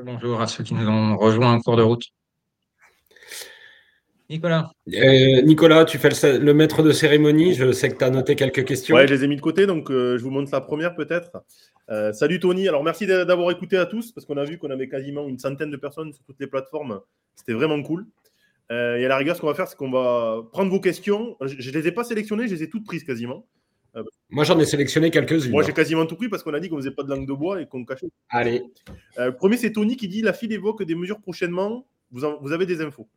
Bonjour à ceux qui nous ont rejoints en cours de route. Nicolas. Euh, Nicolas, tu fais le, maître de cérémonie. Je sais que tu as noté quelques questions. Ouais, je les ai mis de côté, donc euh, je vous montre la première peut-être. Euh, salut Tony. Alors merci d'avoir écouté à tous, parce qu'on a vu qu'on avait quasiment une centaine de personnes sur toutes les plateformes. C'était vraiment cool. et à la rigueur, ce qu'on va faire, c'est qu'on va prendre vos questions. Je ne les ai pas sélectionnées, je les ai toutes prises quasiment. Ah bah. Moi, j'en ai sélectionné quelques-unes. Moi, j'ai quasiment tout pris parce qu'on a dit qu'on faisait pas de langue de bois et qu'on cachait. Allez. Euh, premier, c'est Tony qui dit La fille évoque des mesures prochainement. Vous, vous avez des infos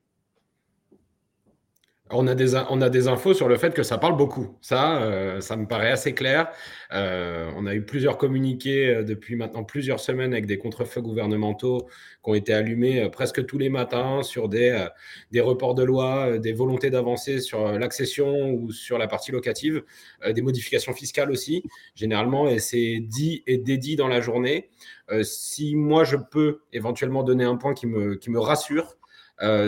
on a, des, infos sur le fait que ça parle beaucoup. Ça, euh, ça me paraît assez clair. Euh, on a eu plusieurs communiqués euh, depuis maintenant plusieurs semaines avec des contre-feux gouvernementaux qui ont été allumés presque tous les matins sur des, reports de loi, des volontés d'avancer sur l'accession ou sur la partie locative, des modifications fiscales aussi, généralement, et c'est dit et dédié dans la journée. si moi, je peux éventuellement donner un point qui me, rassure,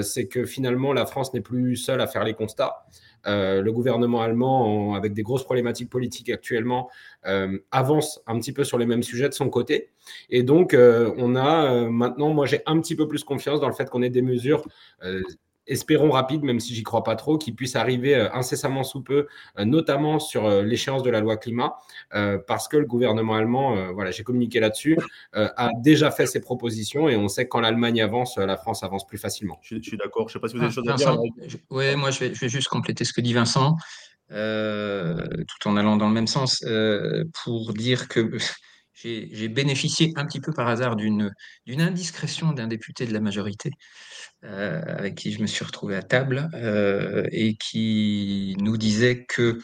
c'est que finalement, la France n'est plus seule à faire les constats. Euh, le gouvernement allemand, avec des grosses problématiques politiques actuellement, euh, avance un petit peu sur les mêmes sujets de son côté. Et donc, on a maintenant, moi j'ai un petit peu plus confiance dans le fait qu'on ait des mesures espérons rapide, même si j'y crois pas trop, qui puisse arriver euh, incessamment sous peu, euh, notamment sur euh, l'échéance de la loi climat, parce que le gouvernement allemand, voilà, j'ai communiqué là-dessus, a déjà fait ses propositions et on sait que quand l'Allemagne avance, la France avance plus facilement. Je, suis d'accord. Je sais pas si vous avez des choses à dire. Oui, moi je vais, je vais, juste compléter ce que dit Vincent, tout en allant dans le même sens, pour dire que j'ai bénéficié un petit peu par hasard d'une indiscrétion d'un député de la majorité euh, avec qui je me suis retrouvé à table euh, et qui nous disait que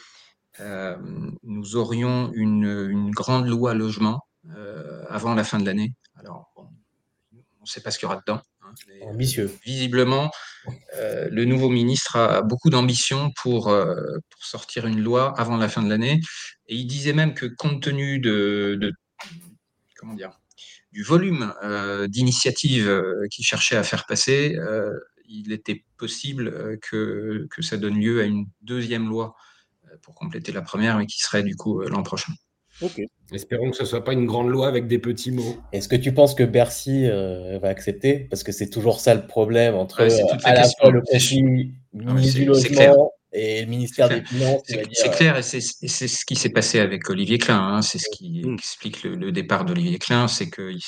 euh, nous aurions une, grande loi logement avant la fin de l'année. Alors, on ne sait pas ce qu'il y aura dedans. Hein, Ambitieux. Visiblement, le nouveau ministre a beaucoup d'ambition pour, pour, sortir une loi avant la fin de l'année. Et il disait même que compte tenu de, de comment dire, du volume euh, d'initiatives euh, qu'il cherchait à faire passer, euh, il était possible que, que, ça donne lieu à une deuxième loi pour compléter la première, mais qui serait du coup l'an prochain. Ok. Espérons que ce ne soit pas une grande loi avec des petits mots. Est-ce que tu penses que Bercy va accepter? Parce que c'est toujours ça le problème entre à la fois le du logement et le ministère des Finances. C'est clair, et c'est ce qui s'est passé avec Olivier Klein. Hein. C'est ce qui mmh. explique le, départ d'Olivier Klein, c'est qu'il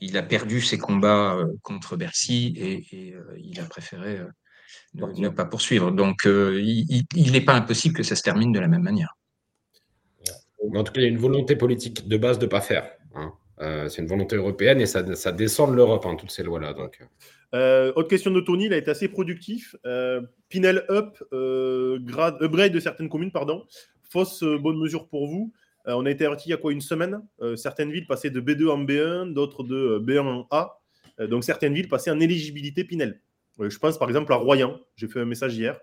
il a perdu ses combats euh, contre Bercy et, euh, il a préféré euh, ne, pas poursuivre. Donc, il n'est pas impossible que ça se termine de la même manière. En tout cas, il y a une volonté politique de base de ne pas faire. Hein. c'est une volonté européenne et ça, descend de l'Europe, hein, toutes ces lois-là. Donc. Euh, autre question de Tony, il a été assez productif. Euh, Pinel Up, euh, grade, upgrade de certaines communes, pardon. Fausse bonne mesure pour vous. on a été averti il y a quoi une semaine? Certaines villes passaient de B2 en B1, d'autres de B1 en A. donc certaines villes passaient en éligibilité Pinel. je pense par exemple à Royan. J'ai fait un message hier.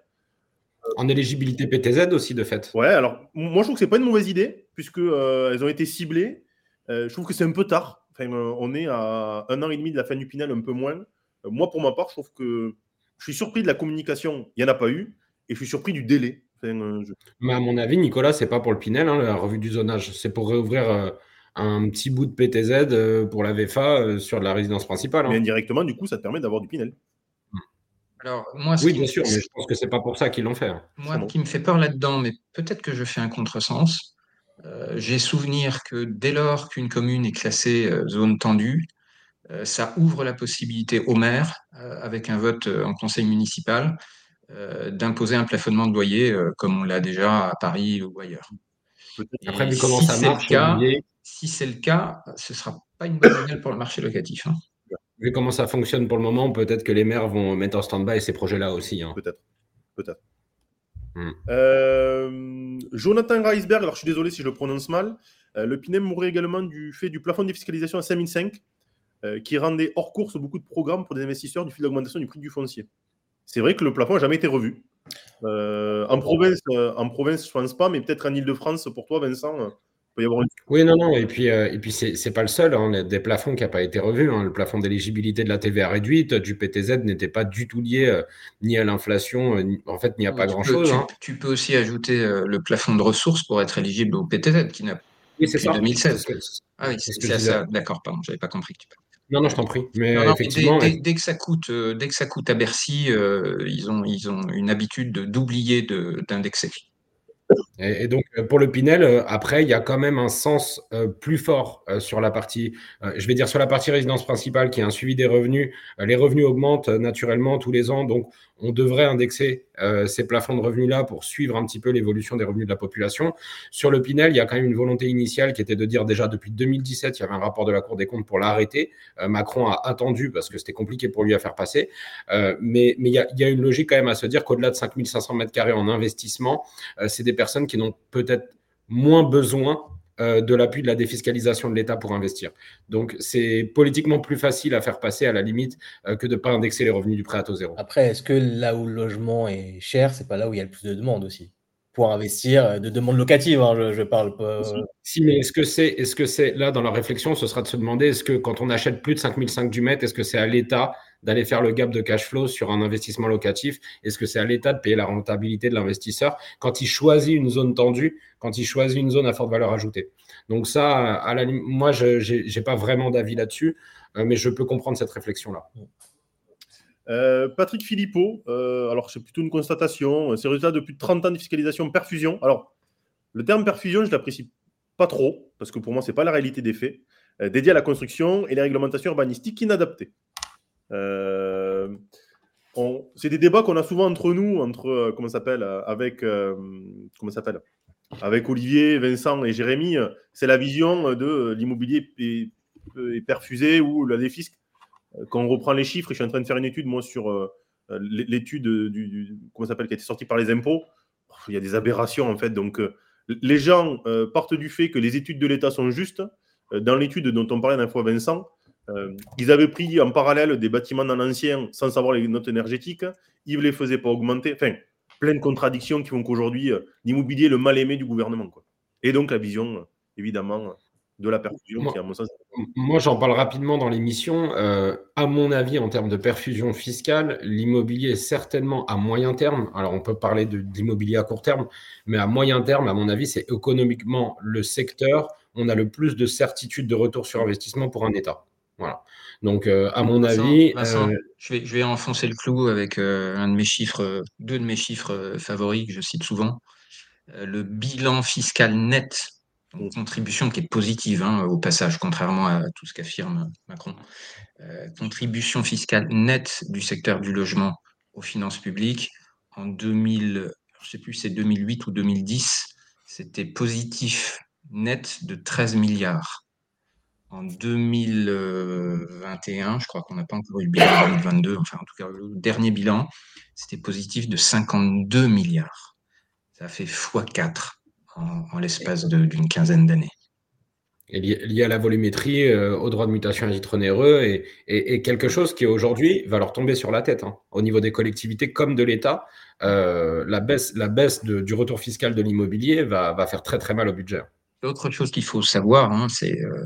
En éligibilité PTZ aussi, de fait. Ouais, alors moi je trouve que c'est pas une mauvaise idée, puisque elles ont été ciblées. je trouve que c'est un peu tard. Enfin, on est à un an et demi de la fin du Pinel, un peu moins. Euh, moi, pour ma part, je trouve que je suis surpris de la communication, il n'y en a pas eu, et je suis surpris du délai. Euh, Mais à mon avis, Nicolas, c'est pas pour le Pinel, hein, la revue du zonage, c'est pour réouvrir euh, un petit bout de PTZ pour la VFA sur la résidence principale. Hein. Mais indirectement, du coup, ça te permet d'avoir du Pinel. Alors, moi, oui, bien sûr, mais je pense que c'est pas pour ça qu'ils l'ont fait. Hein. Moi, ce qui me fait peur là-dedans, mais peut-être que je fais un contresens. J'ai souvenir que dès lors qu'une commune est classée zone tendue, ça ouvre la possibilité au maire, euh, avec un vote euh, en conseil municipal, d'imposer un plafonnement de loyer, comme on l'a déjà à Paris ou ailleurs. Après, vu comment si ça marche, si c'est le cas, ce ne sera pas une bonne nouvelle pour le marché locatif. Hein. Vu comment ça fonctionne pour le moment, peut-être que les maires vont mettre en stand-by ces projets-là aussi. Hein. Peut-être. Peut-être. Hmm. Jonathan Reisberg, alors je suis désolé si je le prononce mal. le PINEM mourrait également du fait du plafond de fiscalisation à 5005. Qui rendait hors course beaucoup de programmes pour des investisseurs du fait de l'augmentation du prix du foncier. C'est vrai que le plafond n'a jamais été revu. en, province, en province, je ne pense pas, mais peut-être en Ile-de-France, pour toi, Vincent, oui, non, non. Et puis, euh, et puis c'est pas le seul. Hein, des plafonds qui n'ont pas été revus. Hein. Le plafond d'éligibilité de la TVA réduite, du PTZ n'était pas du tout lié euh, ni à l'inflation. Euh, en fait, il n'y a pas grand-chose. Hein. Tu, peux aussi ajouter le plafond de ressources pour être éligible au PTZ qui n'a oui, c'est 2016. ah oui, c'est ça. D'accord, pardon, j'avais pas compris. Non, non, je t'en prie. Mais effectivement, dès, que ça coûte, dès que ça coûte à Bercy, ils, ont, ils ont une habitude d'oublier d'indexer. Et, donc, euh, pour le Pinel, euh, après, il y a quand même un sens euh, plus fort sur la partie, je vais dire sur la partie résidence principale, qui est un suivi des revenus. les revenus augmentent naturellement tous les ans, donc on devrait indexer euh, ces plafonds de revenus-là pour suivre un petit peu l'évolution des revenus de la population. Sur le Pinel, il y a quand même une volonté initiale qui était de dire déjà depuis 2017, il y avait un rapport de la Cour des comptes pour l'arrêter. Euh, Macron a attendu parce que c'était compliqué pour lui à faire passer. Euh, mais, il, y a, y a, une logique quand même à se dire qu'au-delà de 5500 mètres carrés en investissement, c'est des personnes qui n'ont peut-être moins besoin de l'appui de la défiscalisation de l'État pour investir. Donc, c'est politiquement plus facile à faire passer à la limite euh, que de ne pas indexer les revenus du prêt à taux zéro. Après, est-ce que là où le logement est cher, c'est pas là où il y a le plus de demandes aussi? Pour investir, euh, de demandes locatives, hein, je, je, parle pas. Si, mais est-ce que c'est, est-ce que c'est là dans la réflexion, ce sera de se demander est-ce que quand on achète plus de 5005 du mètre, est-ce que c'est à l'État d'aller faire le gap de cash flow sur un investissement locatif Est-ce que c'est à l'État de payer la rentabilité de l'investisseur quand il choisit une zone tendue, quand il choisit une zone à forte valeur ajoutée? Donc ça, à la, moi, je n'ai pas vraiment d'avis là-dessus, euh, mais je peux comprendre cette réflexion-là. Euh, Patrick Philippot, euh, alors c'est plutôt une constatation, c'est résultat de plus de 30 ans de fiscalisation perfusion. Alors, le terme perfusion, je l'apprécie pas trop, parce que pour moi, ce n'est pas la réalité des faits, dédié à la construction et les réglementations urbanistiques inadaptées. Euh, c'est des débats qu'on a souvent entre nous, entre euh, comment s'appelle, euh, avec comment s'appelle, avec Olivier, Vincent et Jérémy. C'est la vision de l'immobilier est, perfusé ou la défisque. Quand on reprend les chiffres, je suis en train de faire une étude moi sur l'étude du, comment s'appelle qui a été sortie par les impôts. Il y a des aberrations en fait. Donc les gens partent du fait que les études de l'État sont justes. Dans l'étude dont on parlait d'un fois Vincent, euh, ils avaient pris en parallèle des bâtiments dans l'ancien sans savoir les notes énergétiques. Ils ne les faisaient pas augmenter. Enfin, plein de contradictions qui font qu'aujourd'hui, euh, l'immobilier est le mal aimé du gouvernement. Quoi. Et donc, la vision, euh, évidemment, de la perfusion, moi, qui, à mon sens. Moi, j'en parle rapidement dans l'émission. à mon avis, en termes de perfusion fiscale, l'immobilier est certainement à moyen terme. Alors, on peut parler d'immobilier à court terme, mais à moyen terme, à mon avis, c'est économiquement le secteur. On a le plus de certitude de retour sur investissement pour un État. Voilà. Donc, euh, à mon avis. Euh, je, vais, je vais enfoncer le clou avec euh, un de mes chiffres, deux de mes chiffres favoris que je cite souvent. le bilan fiscal net, contribution qui est positive hein, au passage, contrairement à tout ce qu'affirme Macron. contribution fiscale nette du secteur du logement aux finances publiques en 2000, je sais plus, c'est 2008 ou 2010, c'était positif net de 13 milliards en 2021, je crois qu'on n'a pas encore eu le bilan 2022, enfin en tout cas le dernier bilan, c'était positif de 52 milliards. Ça fait x4 en, l'espace d'une quinzaine d'années. Et lié à la volumétrie, euh, au droit de mutation à titre onéreux, et, quelque chose qui aujourd'hui va leur tomber sur la tête. Hein. Au niveau des collectivités comme de l'État, euh, la baisse, la baisse du retour fiscal de l'immobilier va, va, faire très très mal au budget. L'autre chose qu'il faut savoir, hein, c'est euh,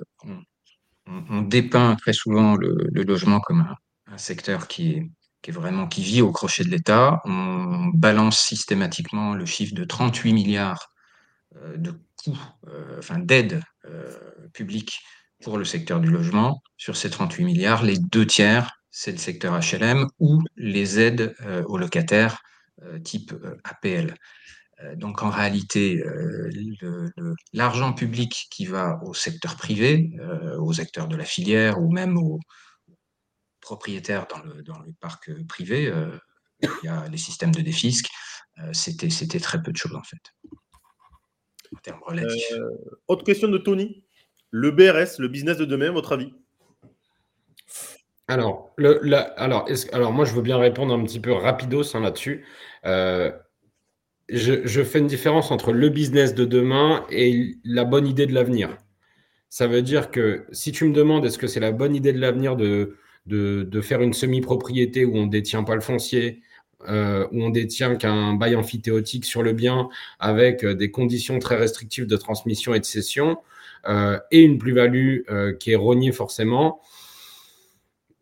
on, dépeint très souvent le, logement comme un, secteur qui est, vraiment qui vit au crochet de l'État. On balance systématiquement le chiffre de 38 milliards euh, de coûts, euh, d'aides euh, publiques pour le secteur du logement. Sur ces 38 milliards, les deux tiers, c'est le secteur HLM ou les aides aux locataires type APL. Euh, donc en réalité, euh, l'argent public qui va au secteur privé, euh, aux acteurs de la filière ou même aux propriétaires dans le, dans le parc privé, il y a les systèmes de défisque, c'était très peu de choses en fait, en termes relatifs. autre question de Tony. Le BRS, le business de demain, votre avis? Alors, le, alors, alors, moi, je veux bien répondre un petit peu rapidos hein, là-dessus je, fais une différence entre le business de demain et la bonne idée de l'avenir. Ça veut dire que si tu me demandes est-ce que c'est la bonne idée de l'avenir de, faire une semi-propriété où on ne détient pas le foncier, euh, où on détient qu'un bail amphithéotique sur le bien avec euh, des conditions très restrictives de transmission et de cession euh, et une plus-value qui est rognée forcément,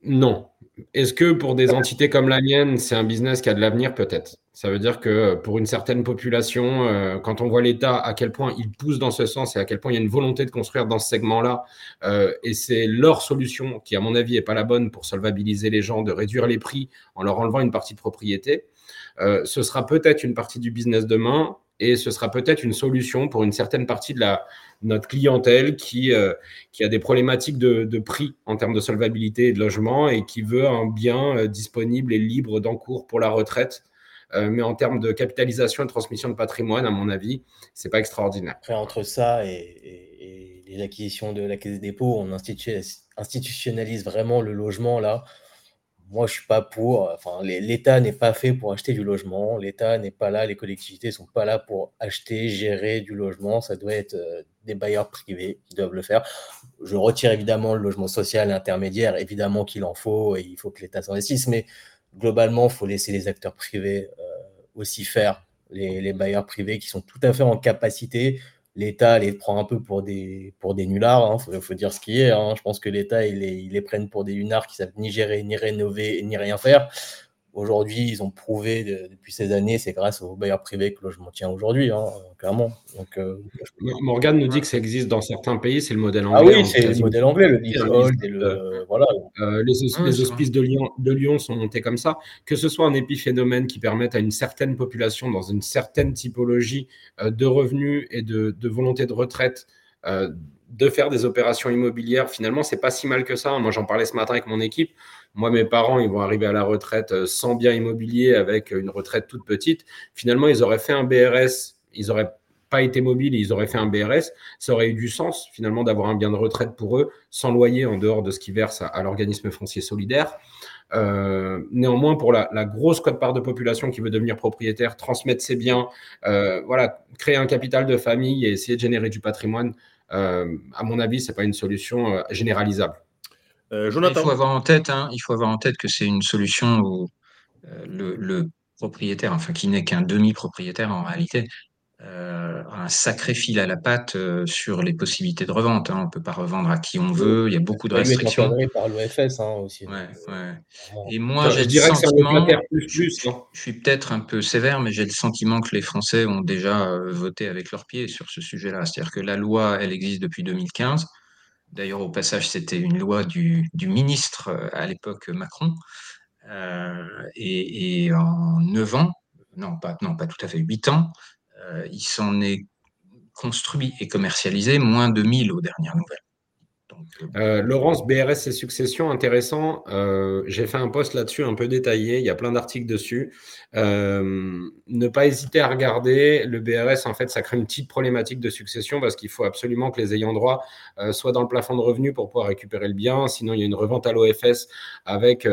non. Est-ce que pour des entités comme la mienne, c'est un business qui a de l'avenir Peut-être? Ça veut dire que pour une certaine population, euh, quand on voit l'État à quel point il pousse dans ce sens et à quel point il y a une volonté de construire dans ce segment-là, euh, et c'est leur solution qui, à mon avis, n'est pas la bonne pour solvabiliser les gens, de réduire les prix en leur enlevant une partie de propriété, euh, ce sera peut-être une partie du business demain et ce sera peut-être une solution pour une certaine partie de la, notre clientèle qui, euh, a des problématiques de, prix en termes de solvabilité et de logement et qui veut un bien euh, disponible et libre d'encours pour la retraite. Euh, mais en termes de capitalisation et transmission de patrimoine, à mon avis, c'est pas extraordinaire. Après, entre ça et, les acquisitions de la Caisse des dépôts, on institutionnalise vraiment le logement là moi, je suis pas pour. Enfin, l'État n'est pas fait pour acheter du logement. L'État n'est pas là. Les collectivités sont pas là pour acheter, gérer du logement. Ça doit être euh, des bailleurs privés qui doivent le faire. Je retire évidemment le logement social intermédiaire. Évidemment qu'il en faut et il faut que l'État s'investisse. Mais globalement, il faut laisser les acteurs privés euh, aussi faire. Les, bailleurs privés qui sont tout à fait en capacité l'État les prend un peu pour des, pour nullards, il hein, faut, dire ce qui est. Hein. Je pense que l'État, les, il pour des nullards qui savent ni gérer, ni rénover, ni rien faire. Aujourd'hui, ils ont prouvé depuis ces années, c'est grâce aux bailleurs privés que je m'en tiens aujourd'hui, hein, clairement. Donc, euh, Morgane nous dit que ça existe dans certains pays, c'est le modèle ah anglais. Ah oui, c'est le modèle anglais, le leasehold et le. Voilà. Euh, les, hospices de Lyon, de Lyon sont montés comme ça. Que ce soit un épiphénomène qui permette à une certaine population, dans une certaine typologie euh, de revenus et de, de volonté de retraite, de faire des opérations immobilières, finalement, c'est pas si mal que ça. Moi, j'en parlais ce matin avec mon équipe. Moi, mes parents, ils vont arriver à la retraite euh, sans bien immobilier, avec une retraite toute petite. Finalement, ils auraient fait un BRS, ils n'auraient pas été mobiles, ils auraient fait un BRS. Ça aurait eu du sens, finalement, d'avoir un bien de retraite pour eux, sans loyer, en dehors de ce qu'ils versent à, l'organisme foncier solidaire. Euh, néanmoins, pour la, grosse cote-part de population qui veut devenir propriétaire, transmettre ses biens, euh, voilà, créer un capital de famille et essayer de générer du patrimoine, à mon avis, ce n'est pas une solution généralisable. Euh, il faut avoir en tête, hein, il faut avoir en tête que c'est une solution où le, propriétaire, enfin qui n'est qu'un demi-propriétaire en réalité, euh, un sacré fil à la patte euh, sur les possibilités de revente. Hein. On ne peut pas revendre à qui on veut. Il y a beaucoup de restrictions. par l'OFS hein, aussi. Ouais, ouais. Et moi, j'ai le sentiment, plus, je, je, suis peut-être un peu sévère, mais j'ai le sentiment que les Français ont déjà euh, voté avec leurs pieds sur ce sujet-là. C'est-à-dire que la loi, elle existe depuis 2015. D'ailleurs, au passage, c'était une loi du, ministre à l'époque Macron. Et, et, en 9 ans, non pas, non, pas tout à fait, 8 ans, euh, il s'en est construit et commercialisé moins de 1000 aux dernières nouvelles. Euh, euh, Laurence, BRS et succession, intéressant. J'ai fait un post là-dessus un peu détaillé. Il y a plein d'articles dessus. ne pas hésiter à regarder. Le BRS, en fait, ça crée une petite problématique de succession parce qu'il faut absolument que les ayants droit soient dans le plafond de revenus pour pouvoir récupérer le bien. Sinon, il y a une revente à l'OFS avec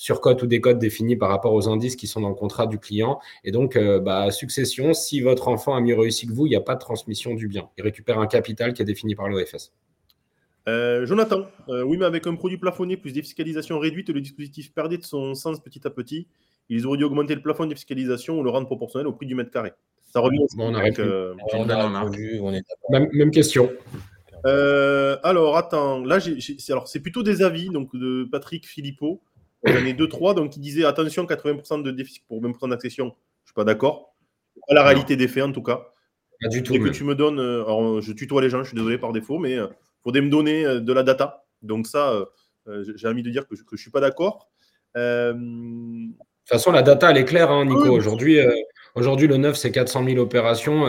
surcote ou décote définie par rapport aux indices qui sont dans le contrat du client. Et donc, euh, bah, succession, si votre enfant a mieux réussi que vous, il n'y a pas de transmission du bien. Il récupère un capital qui est défini par l'OFS. Euh, Jonathan, euh, oui, mais avec un produit plafonné plus défiscalisation réduite, le dispositif perdait de son sens petit à petit. Ils auraient dû augmenter le plafond de défiscalisation ou le rendre proportionnel au prix du mètre carré. Ça revient bon, on, avec, on, même, question. alors, attends, là, c'est plutôt des avis donc de Patrick Philippot. J'en ai deux, trois, donc il disait attention, 80% de déficit pour 20% d'accession. Je ne suis pas d'accord. Pas la réalité des faits, en tout cas. Pas du tout. Dès que tu me donnes, euh, alors je tutoie les gens, je suis désolé par défaut, mais euh, faudrait me donner euh, de la data. Donc ça, j'ai envie de dire que je ne suis pas d'accord. De toute façon, la data, elle est claire, hein, Nico. Aujourd'hui, aujourd'hui, le 9, c'est 400 000 opérations.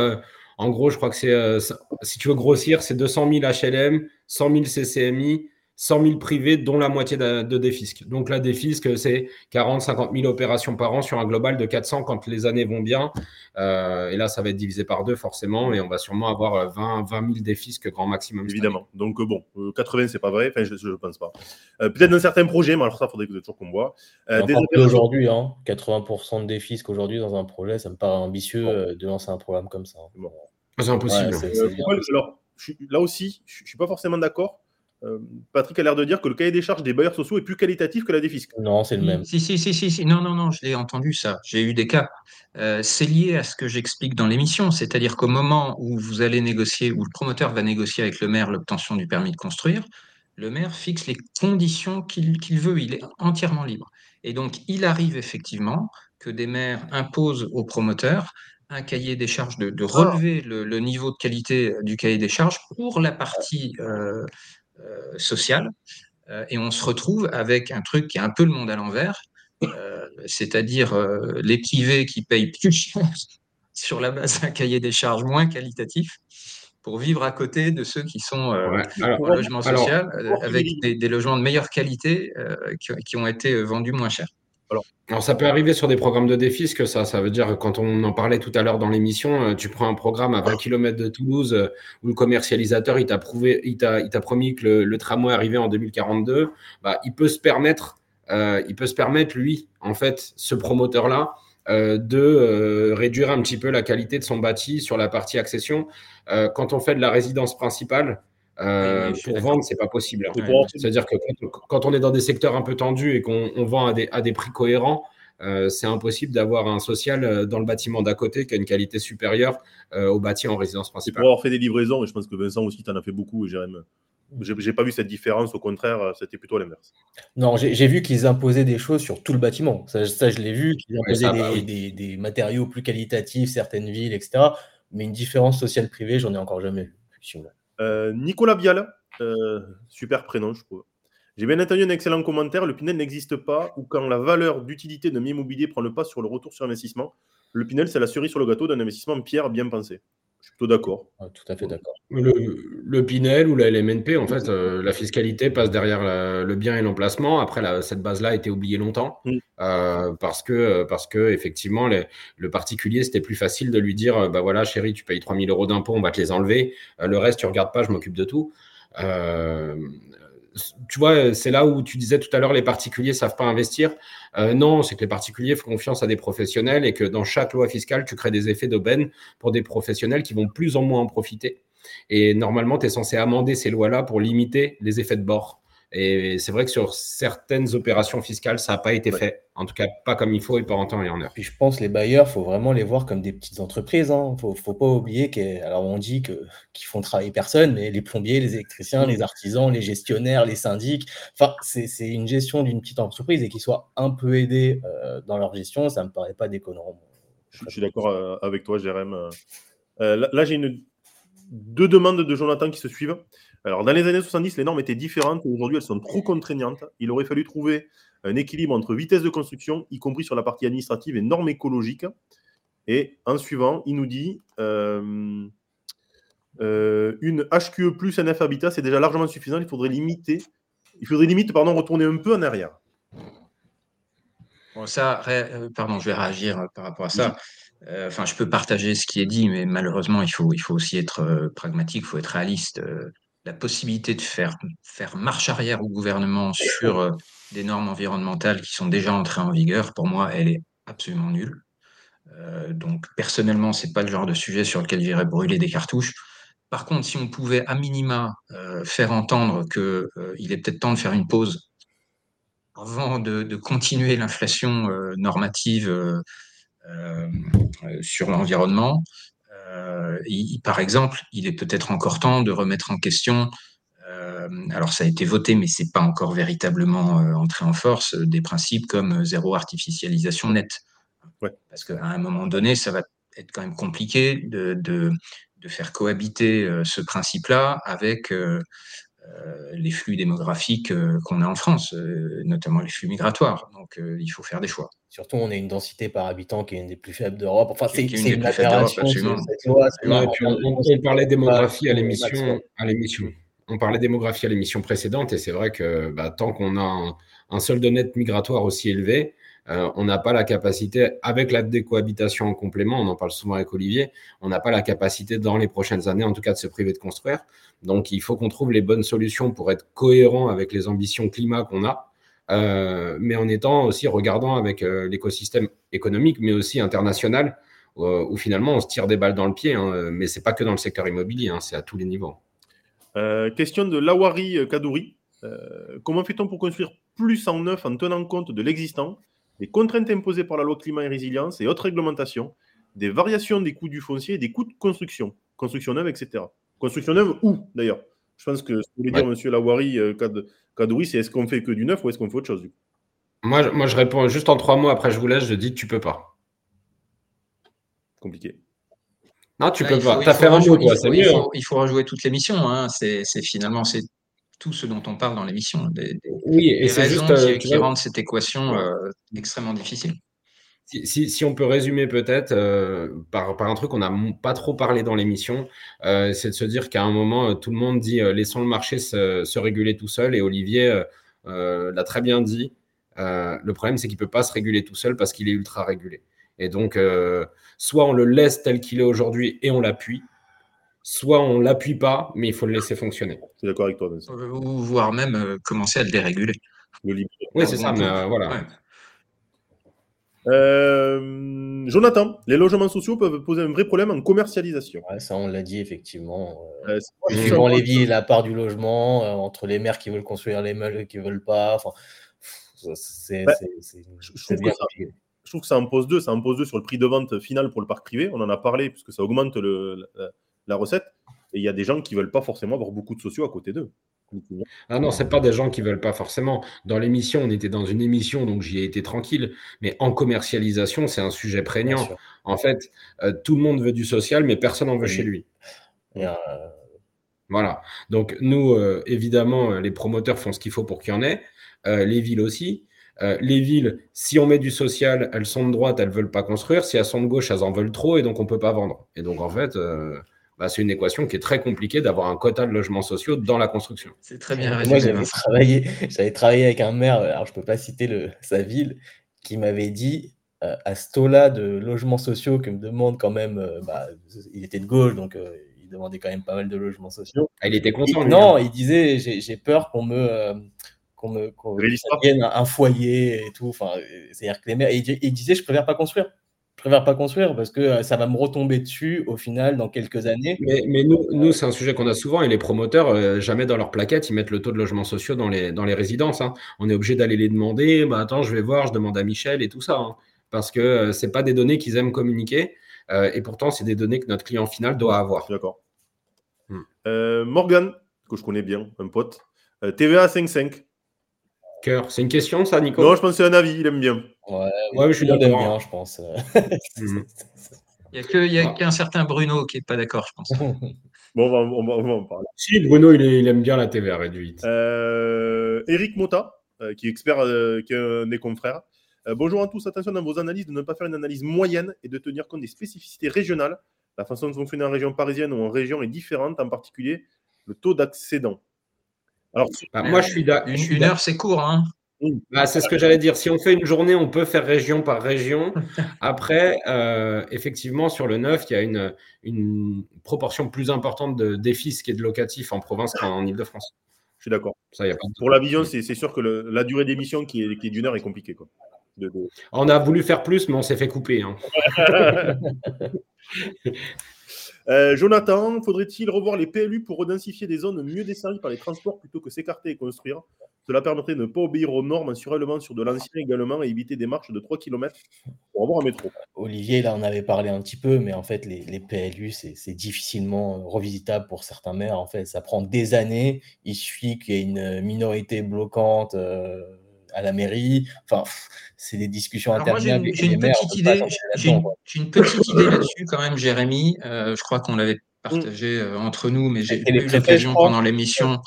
en gros, je crois que c'est, si tu veux grossir, c'est 200 000 HLM, 100 000 CCMI, 100 000 privés, dont la moitié de, de défisque. Donc la défisque, c'est 40, 50 000 opérations par an sur un global de 400 quand les années vont bien. Euh, et là, ça va être divisé par deux forcément, et on va sûrement avoir 20, 20 000 défisques grand maximum. Évidemment. Donc euh, bon, 80, euh, c'est pas vrai. Enfin, je ne pense pas. Peut-être dans certains projets, mais alors ça, il faudrait que toujours qu'on voit. aujourd'hui, hein, 80% de défisques aujourd'hui dans un projet, ça me paraît ambitieux de lancer un programme comme ça. C'est impossible. là aussi, je ne suis pas forcément d'accord. Euh, Patrick a l'air de dire que le cahier des charges des bailleurs sociaux est plus qualitatif que la des Non, c'est le même. Si, si, si, si, Non, non, non, je l'ai entendu ça. J'ai eu des cas. Euh, c'est lié à ce que j'explique dans l'émission, c'est-à-dire qu'au moment où vous allez négocier, où le promoteur va négocier avec le maire l'obtention du permis de construire, le maire fixe les conditions qu'il veut, il est entièrement libre. Et donc, il arrive effectivement que des maires imposent au promoteur un cahier des charges, de, relever le, niveau de qualité du cahier des charges pour la partie euh, sociale. Euh, et on se retrouve avec un truc qui est un peu le monde à l'envers, c'est-à-dire les privés qui payent plus cher sur la base d'un cahier des charges moins qualitatif pour vivre à côté de ceux qui sont en logement social, avec des, logements de meilleure qualité qui, ont été vendus moins cher. Alors, ça peut arriver sur des programmes de défi, que ça, ça veut dire quand on en parlait tout à l'heure dans l'émission, euh, tu prends un programme à 20 km de Toulouse euh, où le commercialisateur il t'a promis que le, tramway arrivait en 2042, bah, il peut se permettre, euh, il peut se permettre lui, en fait, ce promoteur-là, de réduire un petit peu la qualité de son bâti sur la partie accession. quand on fait de la résidence principale, euh, pour vendre, c'est pas possible. C'est-à-dire que quand, on est dans des secteurs un peu tendus et qu'on vend à des, à des, prix cohérents, euh, c'est impossible d'avoir un social euh, dans le bâtiment d'à côté qui a une qualité supérieure au bâti en résidence principale. Pour avoir fait des livraisons, et je pense que Vincent aussi, tu en as fait beaucoup, Jérôme. J'ai pas vu cette différence, au contraire, c'était plutôt l'inverse. Non, j'ai vu qu'ils imposaient des choses sur tout le bâtiment. Ça, je l'ai vu, qu'ils imposaient bah des, des, matériaux plus qualitatifs, certaines villes, etc. Mais une différence sociale privée, j'en ai encore jamais vu. Nicolas Bial, euh, super prénom, je trouve. J'ai bien entendu un excellent commentaire. Le Pinel n'existe pas ou quand la valeur d'utilité d'un immobilier prend le pas sur le retour sur investissement. Le Pinel, c'est la cerise sur le gâteau d'un investissement en pierre bien pensé. Je suis plutôt d'accord. tout à fait d'accord. Le, Pinel ou la LMNP, en fait, euh, la fiscalité passe derrière le bien et l'emplacement. Après, cette base-là a été oubliée longtemps mm. euh, parce, que, parce que, effectivement, le particulier, c'était plus facile de lui dire bah voilà, chérie, tu payes 3000 euros d'impôts, on va te les enlever. Euh, le reste, tu regardes pas, je m'occupe de tout tu vois, c'est là où tu disais tout à l'heure, les particuliers savent pas investir. Euh, non, c'est que les particuliers font confiance à des professionnels et que dans chaque loi fiscale, tu crées des effets d'aubaine pour des professionnels qui vont plus en moins en profiter. Et normalement, tu es censé amender ces lois-là pour limiter les effets de bord. Et c'est vrai que sur certaines opérations fiscales, ça n'a pas été fait. En tout cas, pas comme il faut et pas en temps et en heure. Puis je pense que les bailleurs, il faut vraiment les voir comme des petites entreprises. Il hein. ne faut, pas oublier qu'on alors on dit qu'ils font travailler personne, mais les plombiers, les électriciens, les artisans, les gestionnaires, les syndics, enfin, c'est une gestion d'une petite entreprise et qu'ils soient un peu aidés euh, dans leur gestion, ça ne me paraît pas déconnant. Je, suis d'accord euh, avec toi, Jérém. Euh, là, j'ai une... deux demandes de Jonathan qui se suivent. Alors, dans les années 70, les normes étaient différentes. Aujourd'hui, elles sont trop contraignantes. Il aurait fallu trouver un équilibre entre vitesse de construction, y compris sur la partie administrative, et normes écologiques. Et en suivant, il nous dit euh, euh, une HQE plus NF Habitat, c'est déjà largement suffisant. Il faudrait limiter, il faudrait limite, pardon, retourner un peu en arrière. Bon, ça, euh, pardon, je vais réagir par rapport à ça. Enfin, je peux partager ce qui est dit, mais malheureusement, il faut, il faut aussi être pragmatique, il faut être réaliste la possibilité de faire, faire marche arrière au gouvernement sur euh, des normes environnementales qui sont déjà entrées en vigueur, pour moi, elle est absolument nulle. Euh, donc, personnellement, ce n'est pas le genre de sujet sur lequel j'irais brûler des cartouches. Par contre, si on pouvait à minima euh, faire entendre qu'il est peut-être temps de faire une pause avant de, de continuer l'inflation normative sur l'environnement, euh, par exemple, il est peut-être encore temps de remettre en question euh, alors ça a été voté, mais c'est pas encore véritablement euh, entré en force, des principes comme zéro artificialisation nette. Parce qu'à un moment donné, ça va être quand même compliqué de, de, de faire cohabiter ce principe-là avec les flux démographiques qu'on a en France, notamment les flux migratoires. Donc il faut faire des choix. Surtout, on a une densité par habitant qui est une des plus faibles d'Europe. Enfin, c'est une, une aberration. on, parlait démographie à l'émission. On parlait démographie à l'émission précédente, et c'est vrai que bah, tant qu'on a un, solde net migratoire aussi élevé, euh, on n'a pas la capacité, avec la décohabitation en complément, on en parle souvent avec Olivier, on n'a pas la capacité dans les prochaines années, en tout cas, de se priver de construire. Donc, il faut qu'on trouve les bonnes solutions pour être cohérent avec les ambitions climat qu'on a. Euh, mais en étant aussi regardant avec euh, l'écosystème économique, mais aussi international, où, finalement on se tire des balles dans le pied. Hein, mais c'est pas que dans le secteur immobilier, hein, c'est à tous les niveaux. Question de Lawari Kadouri. comment fait-on pour construire plus en neuf en tenant compte de l'existant, des contraintes imposées par la loi climat et résilience et autres réglementations, des variations des coûts du foncier et des coûts de construction, construction neuve, etc. Construction neuve où d'ailleurs? Je pense que ce que voulait dire M. Lawari Kadouri, c'est est-ce qu'on fait que du neuf ou est-ce qu'on fait autre chose moi, moi, je réponds juste en trois mots. Après, je vous laisse. Je dis tu peux pas. Compliqué. Non, tu peux pas. Tu as fait un mot, c'est mieux. Hein. Il faut, rejouer toutes les missions. Hein. C'est finalement c'est tout ce dont on parle dans l'émission. Des, oui, et c'est raisons juste, qui, euh, rendent cette équation euh, extrêmement difficile. Si, on peut résumer peut-être euh, par, un truc qu'on n'a pas trop parlé dans l'émission, c'est de se dire qu'à un moment, tout le monde dit laissons le marché se, réguler tout seul. Et Olivier l'a très bien dit. le problème, c'est qu'il ne peut pas se réguler tout seul parce qu'il est ultra régulé. Et donc, soit on le laisse tel qu'il est aujourd'hui et on l'appuie, soit on ne l'appuie pas, mais il faut le laisser fonctionner. Je suis d'accord avec toi, Vincent. Voire même commencer à le déréguler. oui, c'est ça, mais voilà. Euh, Jonathan, les logements sociaux peuvent poser un vrai problème en commercialisation. ça, on l'a dit effectivement. Euh, suivant les villes, la part du logement, euh, entre les maires qui veulent construire les meubles qui ne veulent pas. c'est bah, bien je trouve que ça en pose deux. Ça en pose deux sur le prix de vente final pour le parc privé. On en a parlé puisque ça augmente le, la, recette. Et il y a des gens qui ne veulent pas forcément avoir beaucoup de sociaux à côté d'eux. Ah non, c'est pas des gens qui veulent pas forcément. Dans l'émission, on était dans une émission, donc j'y ai été tranquille. Mais en commercialisation, c'est un sujet prégnant. En fait, euh, tout le monde veut du social, mais personne n'en veut chez lui. Euh, voilà. Donc nous, euh, évidemment, les promoteurs font ce qu'il faut pour qu'il y en ait. les villes aussi. les villes, si on met du social, elles sont de droite, elles veulent pas construire. Si elles sont de gauche, elles en veulent trop et donc on peut pas vendre. Et donc en fait, bah, c'est une équation qui est très compliquée d'avoir un quota de logements sociaux dans la construction. C'est très bien Moi, j'avais travaillé, j'avais travaillé avec un maire, alors je ne peux pas citer le, sa ville, qui m'avait dit euh, à ce taux-là de logements sociaux que me demande quand même, euh, bah, il était de gauche, donc euh, il demandait quand même pas mal de logements sociaux. Ah, il était content. non, il disait j'ai peur qu'on me qu'on me qu un, foyer et tout. Enfin, c'est-à-dire que les maires, il disait je préfère pas construire je préfère pas construire parce que euh, ça va me retomber dessus au final dans quelques années. Mais, mais nous, nous c'est un sujet qu'on a souvent et les promoteurs, euh, jamais dans leur plaquette, ils mettent le taux de logements sociaux dans les, dans les résidences. Hein. On est obligé d'aller les demander. Bah, attends, je vais voir, je demande à Michel et tout ça. Hein. parce que euh, ce pas des données qu'ils aiment communiquer. et pourtant, c'est des données que notre client final doit avoir. D'accord. Hmm. Morgan, que je connais bien, un pote. TVA 5.5. Cœur. C'est une question, ça, Nico? Non, je pense que c'est un avis, il aime bien. Ouais, je suis d'accord. je pense. Mhm. Il n'y a qu'un certain Bruno qui n'est pas d'accord, je pense. bon, on va, on, en parler. Si, Bruno, il, aime bien la TVA réduite. Euh, Eric Mota, euh, qui est expert, euh, qui est un des confrères. bonjour à tous, attention dans vos analyses de ne pas faire une analyse moyenne et de tenir compte des spécificités régionales. La façon de fonctionner en région parisienne ou en région est différente, en particulier le taux d'accédant. Alors, bah, moi, je suis d'accord. Une, heure, c'est court. Hein bah, c'est ce que j'allais dire. Si on fait une journée, on peut faire région par région. Après, euh, effectivement, sur le neuf, il y a une, une proportion plus importante de défis qui est de locatif en province qu'en Ile-de-France. Je suis d'accord. Pour la vision, c'est sûr que la durée d'émission qui est, qui est d'une heure est compliquée. Quoi. On a voulu faire plus, mais on s'est fait couper. Hein. Euh, Jonathan, faudrait-il revoir les PLU pour redensifier des zones mieux desservies par les transports plutôt que s'écarter et construire? Cela permettrait de ne pas obéir aux normes en sur de l'ancien également et éviter des marches de 3 km pour avoir un métro. Olivier, là, on avait parlé un petit peu, mais en fait, les, PLU, c'est difficilement revisitable pour certains maires. En fait, ça prend des années. Il suffit qu'il y ait une minorité bloquante. Euh, à la mairie. Enfin, c'est des discussions interminables. J'ai une, petite idée, j'ai une, petite idée là-dessus quand même, Jérémy. Euh, je crois qu'on l'avait partagé euh, entre nous, mais j'ai eu l'occasion pendant l'émission.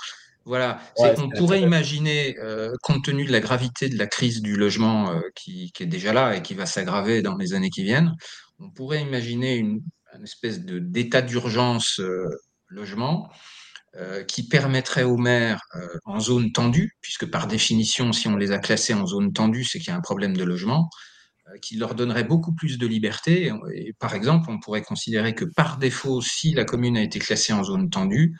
Voilà, on pourrait imaginer, euh, compte tenu de la gravité de la crise du logement qui, est déjà là et qui va s'aggraver dans les années qui viennent, on pourrait imaginer une, une espèce d'état d'urgence logement qui permettrait aux maires euh, en zone tendue, puisque par définition, si on les a classés en zone tendue, c'est qu'il y a un problème de logement, euh, qui leur donnerait beaucoup plus de liberté. Et, par exemple, on pourrait considérer que par défaut, si la commune a été classée en zone tendue,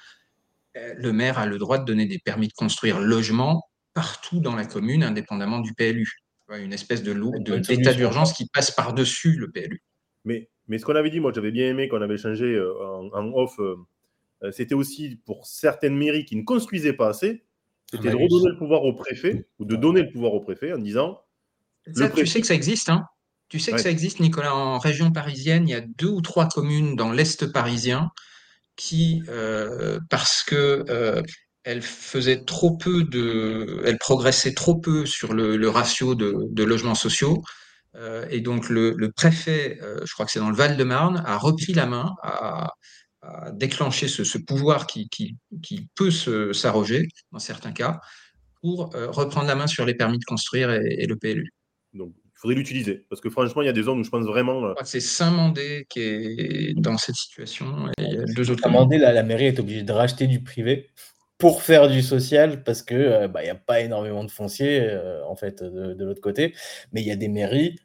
le maire a le droit de donner des permis de construire logement partout dans la commune, indépendamment du PLU. Une espèce de d'état d'urgence qui passe par-dessus le PLU. Mais, mais ce qu'on avait dit, moi j'avais bien aimé qu'on avait changé en, off euh, c'était aussi pour certaines mairies qui ne construisaient pas assez, c'était de redonner le pouvoir au préfet ou de donner le pouvoir au préfet en disant. Tu sais que ça existe, hein. Tu sais que ça existe, Nicolas, en région parisienne, il y a deux ou trois communes dans l'Est parisien qui, euh, parce que euh, elles faisaient trop peu de, elles progressaient trop peu sur le, ratio de, logements sociaux, euh, et donc le, préfet, je crois que c'est dans le Val-de-Marne, a repris la main, a, déclenché ce, pouvoir qui, qui, peut s'arroger dans certains cas, pour reprendre la main sur les permis de construire et, le PLU. Donc, il faudrait l'utiliser. Parce que franchement, il y a des zones où je pense vraiment. C'est Saint-Mandé qui est dans cette situation. Et il y a deux autres. Saint-Mandé, la mairie est obligée de racheter du privé pour faire du social parce que euh, bah, il n'y a pas énormément de fonciers euh, en fait de, l'autre côté. Mais il y a des mairies euh,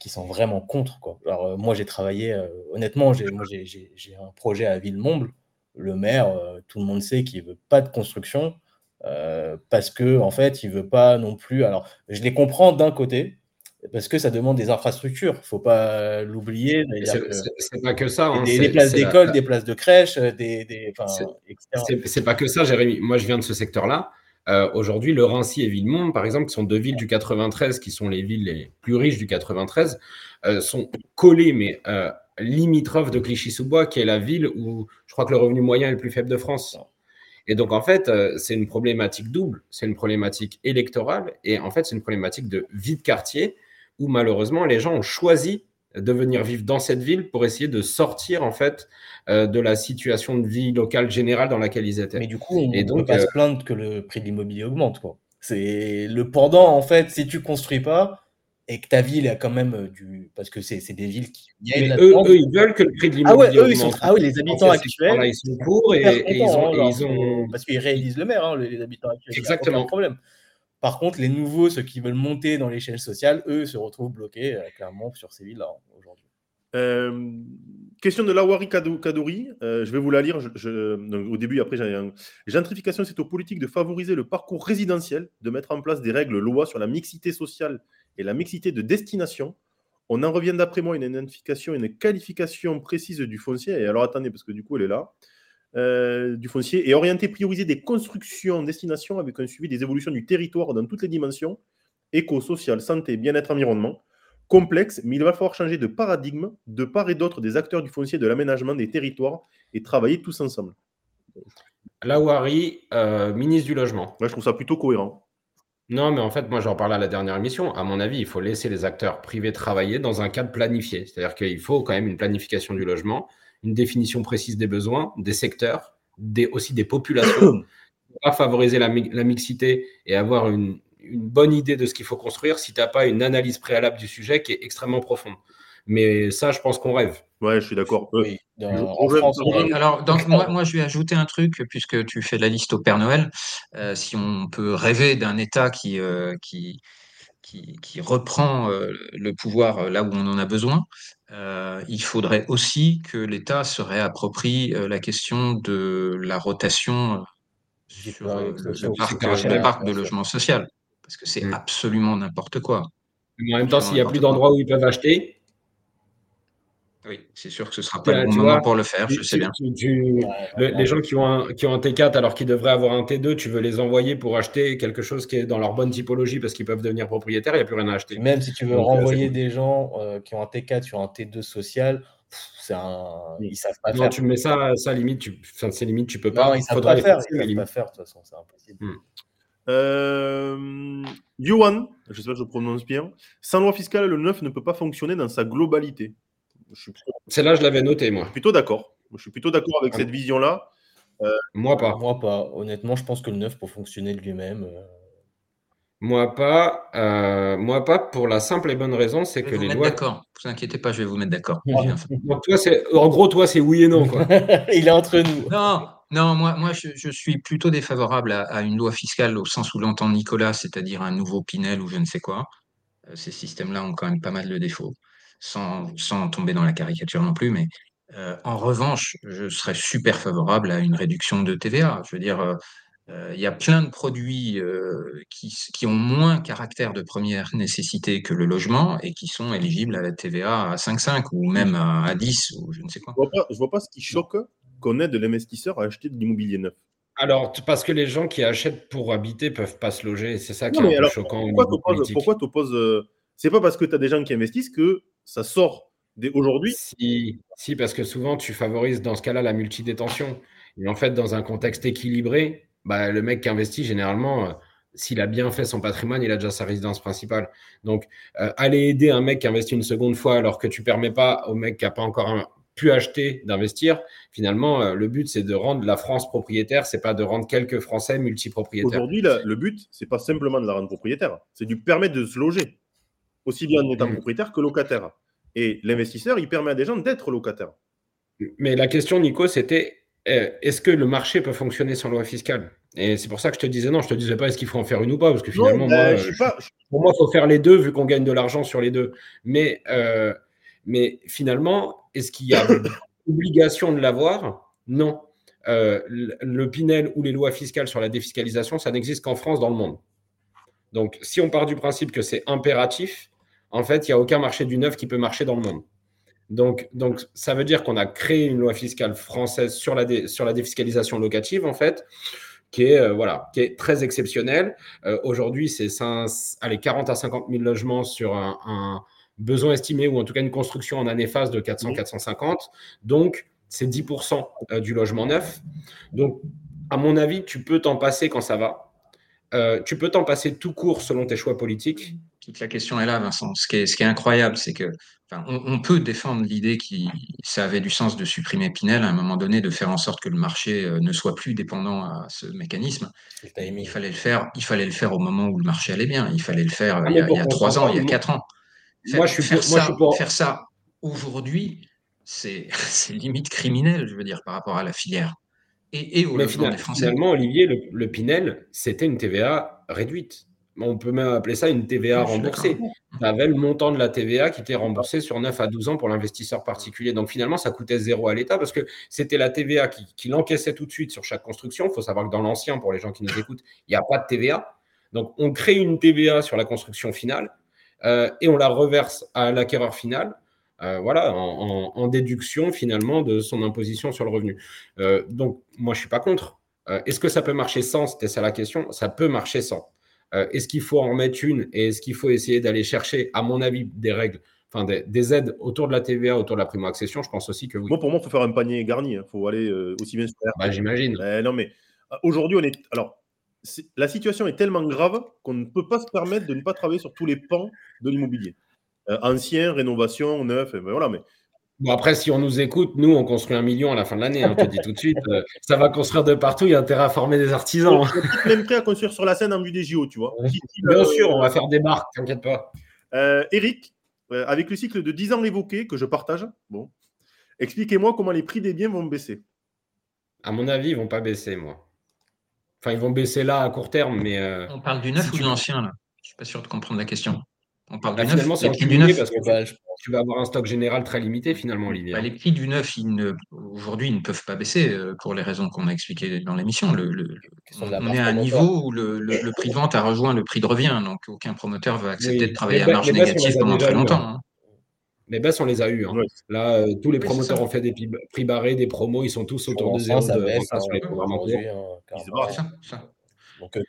qui sont vraiment contre. Quoi. Alors, moi, j'ai travaillé, honnêtement, j'ai, moi, j'ai, un projet à Villemomble. Le maire, tout le monde sait qu'il ne veut pas de construction. parce que en fait, il veut pas non plus. Alors, je les comprends d'un côté, parce que ça demande des infrastructures. Ne faut pas l'oublier. C'est pas que ça. Hein. des, places d'école, des places de crèche, des, des C'est pas que ça, Jérémy. Moi, je viens de ce secteur-là. Euh, Aujourd'hui, le Rincy et Villemont, par exemple, qui sont deux villes du 93, qui sont les villes les plus riches du 93, euh, sont collées, mais euh, limitrophes de Clichy-sous-Bois, qui est la ville où je crois que le revenu moyen est le plus faible de France. Et donc, en fait, c'est une problématique double. C'est une problématique électorale et en fait, c'est une problématique de vie de quartier où malheureusement les gens ont choisi de venir vivre dans cette ville pour essayer de sortir en fait euh, de la situation de vie locale générale dans laquelle ils étaient. Mais du coup, on ne peut pas se euh, plaindre que le prix de l'immobilier augmente. C'est le pendant en fait. Si tu construis pas et que ta ville a quand même du parce que c'est des villes qui eux, eux, ils veulent que le prix de l'immobilier ah ouais, eux, ils sont... ah oui les habitants actuels ils sont pour et, ils, ont, hein, ils ont... parce qu'ils réalisent le maire hein, les habitants actuels exactement problème par contre, les nouveaux, ceux qui veulent monter dans l'échelle sociale, eux, se retrouvent bloqués euh, clairement sur ces villes-là aujourd'hui. Euh, question de Lawari Kadouri, euh, je vais vous la lire. au début, après, un... Gentrification, c'est aux politiques de favoriser le parcours résidentiel, de mettre en place des règles, lois sur la mixité sociale et la mixité de destination. On en revient d'après moi une identification, une qualification précise du foncier. Et alors attendez, parce que du coup, elle est là. Euh, du foncier et orienter, prioriser des constructions destination avec un suivi des évolutions du territoire dans toutes les dimensions, éco, social, santé, bien-être, environnement. Complexe, mais il va falloir changer de paradigme de part et d'autre des acteurs du foncier, de l'aménagement des territoires et travailler tous ensemble. Lawari, euh, ministre du Logement. je trouve ça plutôt cohérent. Non, mais en fait, moi, j'en parlais à la dernière émission. À mon avis, il faut laisser les acteurs privés travailler dans un cadre planifié. C'est-à-dire qu'il faut quand même une planification du logement une définition précise des besoins, des secteurs, des, aussi des populations. pas favoriser la, mixité et avoir une, bonne idée de ce qu'il faut construire si tu n'as pas une analyse préalable du sujet qui est extrêmement profonde. Mais ça, je pense qu'on rêve. Ouais, je suis d'accord. Oui, Alors, donc, moi, moi, je vais ajouter un truc, puisque tu fais la liste au Père Noël. Euh, si on peut rêver d'un État qui, euh, qui, qui, reprend euh, le pouvoir euh, là où on en a besoin, euh, il faudrait aussi que l'État se réapproprie la question de la rotation sur le, parc, de logement social, parce que c'est mm. absolument n'importe quoi. en même temps, s'il n'y a plus d'endroits où ils peuvent acheter, oui, c'est sûr que ce ne sera pas le bon moment pour le faire, je sais bien. les gens qui ont, un, qui ont un T4 alors qu'ils devraient avoir un T2, tu veux les envoyer pour acheter quelque chose qui est dans leur bonne typologie parce qu'ils peuvent devenir propriétaires, il n'y a plus rien à acheter. Même si tu veux euh, renvoyer des gens euh, qui ont un T4 sur un T2 social, c'est un... ils savent pas non, tu mets ça, ça limite, tu... Enfin, c'est limite, tu peux pas. Non, ils savent pas faire, ils savent pas faire, de toute façon, c'est impossible. Hmm. Euh, Johan, je sais pas si je prononce bien, sans loi fiscale, le 9 ne peut pas fonctionner dans sa globalité. Celle-là, je l'avais noté, moi. Plutôt d'accord. Je suis plutôt d'accord avec ah. cette vision-là. Euh, moi pas. Moi pas. Honnêtement, je pense que le 9 pour fonctionner de lui-même. Euh, moi pas. Euh, moi pas pour la simple et bonne raison, c'est que les lois. D'accord. Ne vous inquiétez pas, je vais vous mettre d'accord. en gros, toi, c'est oui et non. Quoi. Il est entre nous. Non, non, moi, moi je, suis plutôt défavorable à, une loi fiscale au sens où l'entend Nicolas, c'est-à-dire un nouveau Pinel ou je ne sais quoi. Ces systèmes-là ont quand même pas mal de défauts sans, tomber dans la caricature non plus, mais euh, en revanche, je serais super favorable à une réduction de TVA. Je veux dire, euh, euh, il y a plein de produits qui, ont moins caractère de première nécessité que le logement et qui sont éligibles à la TVA à 5,5 ou même à, 10 ou je ne sais quoi. Je ne vois, pas ce qui choque qu'on aide l'investisseur à acheter de l'immobilier neuf alors, parce que les gens qui achètent pour habiter peuvent pas se loger. C'est ça qui est un peu choquant. Pourquoi tu opposes euh, C'est pas parce que tu as des gens qui investissent que ça sort aujourd'hui si, si, parce que souvent, tu favorises dans ce cas-là la multidétention. Et en fait, dans un contexte équilibré, bah, le mec qui investit, généralement, euh, s'il a bien fait son patrimoine, il a déjà sa résidence principale. Donc, euh, aller aider un mec qui investit une seconde fois alors que tu permets pas au mec qui n'a pas encore un, pu acheter d'investir, finalement, euh, le but, c'est de rendre la France propriétaire, c'est pas de rendre quelques Français multipropriétaires. Aujourd'hui, le but, c'est pas simplement de la rendre propriétaire, c'est de lui permettre de se loger, aussi bien en étant propriétaire que locataire. Et l'investisseur, il permet à des gens d'être locataires. Mais la question, Nico, c'était euh, est-ce que le marché peut fonctionner sans loi fiscale? Et c'est pour ça que je te disais non, je te disais pas est-ce qu'il faut en faire une ou pas, parce que finalement, moi, je pas... pour moi, il faut faire les deux vu qu'on gagne de l'argent sur les deux. Mais, euh, mais finalement, est-ce qu'il y a obligation de l'avoir? Non. Euh, le Pinel ou les lois fiscales sur la défiscalisation, ça n'existe qu'en France dans le monde. Donc, si on part du principe que c'est impératif, en fait, il n'y a aucun marché du neuf qui peut marcher dans le monde. Donc, donc ça veut dire qu'on a créé une loi fiscale française sur la, sur la défiscalisation locative, en fait, qui est, euh, voilà, qui est très exceptionnelle. Euh, aujourd'hui, c'est 40 à 50 000 logements sur un besoin estimé ou en tout cas une construction en année phase de 400-450. Donc, c'est 10% euh, du logement neuf. Donc, à mon avis, tu peux t'en passer quand ça va. Euh, tu peux t'en passer tout court selon tes choix politiques. Toute la question est là, Vincent. Ce qui est, ce qui est incroyable, c'est que on, peut défendre l'idée que ça avait du sens de supprimer Pinel à un moment donné, de faire en sorte que le marché euh, ne soit plus dépendant à ce mécanisme. Il fallait le faire. Il fallait le faire au moment où le marché allait bien. Il fallait le faire ah, il, y a, trois ans, il y a quatre ans moi, je suis faire, ça, faire ça aujourd'hui, c'est limite criminel, je veux dire, par rapport à la filière. Et, au finalement, des Français. finalement, Olivier, le, Pinel, c'était une TVA réduite. On peut même appeler ça une TVA remboursée. Tu avais le montant de la TVA qui était remboursé sur 9 à 12 ans pour l'investisseur particulier. Donc finalement, ça coûtait zéro à l'État parce que c'était la TVA qui, qui l'encaissait tout de suite sur chaque construction. Il faut savoir que dans l'ancien, pour les gens qui nous écoutent, il n'y a pas de TVA. Donc on crée une TVA sur la construction finale euh, et on la reverse à l'acquéreur final. Euh, voilà, en, déduction finalement de son imposition sur le revenu. Euh, donc, moi, je suis pas contre. est-ce que ça peut marcher sans? C'était ça la question. Ça peut marcher sans. Est-ce qu'il faut en mettre une et est-ce qu'il faut essayer d'aller chercher, à mon avis, des règles, enfin des, aides autour de la TVA, autour de la primo-accession? Je pense aussi que oui. Moi, pour moi, il faut faire un panier garni. Il hein. faut aller aussi bien faire. Bah, j'imagine. non, mais aujourd'hui, on est. Alors, la situation est tellement grave qu'on ne peut pas se permettre de ne pas travailler sur tous les pans de l'immobilier. Euh, ancien, rénovation, neuf, ben voilà, mais Bon, après, si on nous écoute, nous, on construit un million à la fin de l'année. Hein, on te dit tout de suite, euh, ça va construire de partout. Il y a intérêt à former des artisans. On est même prêt à construire sur la scène en vue des JO, tu vois. Bien euh, sûr, on va faire des marques, t'inquiète pas. Eric, avec le cycle de 10 ans évoqué, que je partage, bon, expliquez-moi comment les prix des biens vont baisser. À mon avis, ils ne vont pas baisser, moi. Enfin, ils vont baisser là à court terme, mais. Euh, on parle du neuf ou de l'ancien, là? Je ne suis pas sûr de comprendre la question. On parle bah, du neuf. c'est du neuf. Parce que tu, vas avoir un stock général très limité, finalement, Olivier. Bah, les prix du neuf, aujourd'hui, ils ne peuvent pas baisser euh, pour les raisons qu'on a expliquées dans l'émission. Le, on est à un niveau où le, prix de vente a rejoint le prix de revient. Donc, aucun promoteur va accepter de travailler à marge négative pendant très longtemps. Hein. Les baisses, on les a eues. Hein. Là, euh, tous les promoteurs ont fait des prix barrés, des promos, ils sont tous autour de zéro de baisse, hein, sur les programmes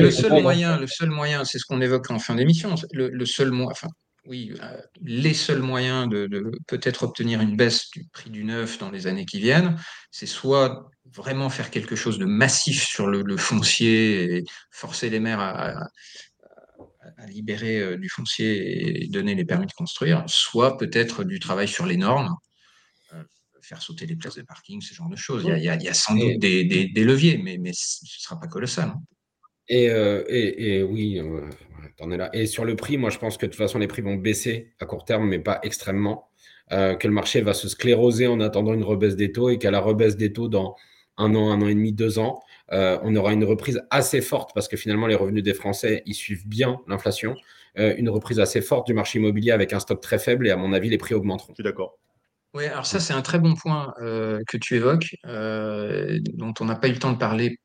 le seul moyen, le seul moyen, c'est ce qu'on évoque en fin d'émission, le, seul moyen, enfin, oui, euh, les seuls moyens de, peut-être obtenir une baisse du prix du neuf dans les années qui viennent, c'est soit vraiment faire quelque chose de massif sur le, foncier et forcer les maires à, à libérer euh, du foncier et donner les permis de construire, soit peut-être du travail sur les normes, euh, faire sauter les places de parking, ce genre de choses. Il y a, sans doute des, leviers, mais, mais ce ne sera pas colossal. Hein. Et, euh, et, oui, t'en es là. Et sur le prix, moi je pense que de toute façon les prix vont baisser à court terme, mais pas extrêmement. que le marché va se scléroser en attendant une rebaisse des taux et qu'à la rebaisse des taux dans un an, un an et demi, deux ans, euh, on aura une reprise assez forte parce que finalement les revenus des Français ils suivent bien l'inflation. Euh, une reprise assez forte du marché immobilier avec un stock très faible et à mon avis les prix augmenteront. Je suis d'accord. Oui, alors ça c'est un très bon point euh, que tu évoques, dont on n'a pas eu le temps de parler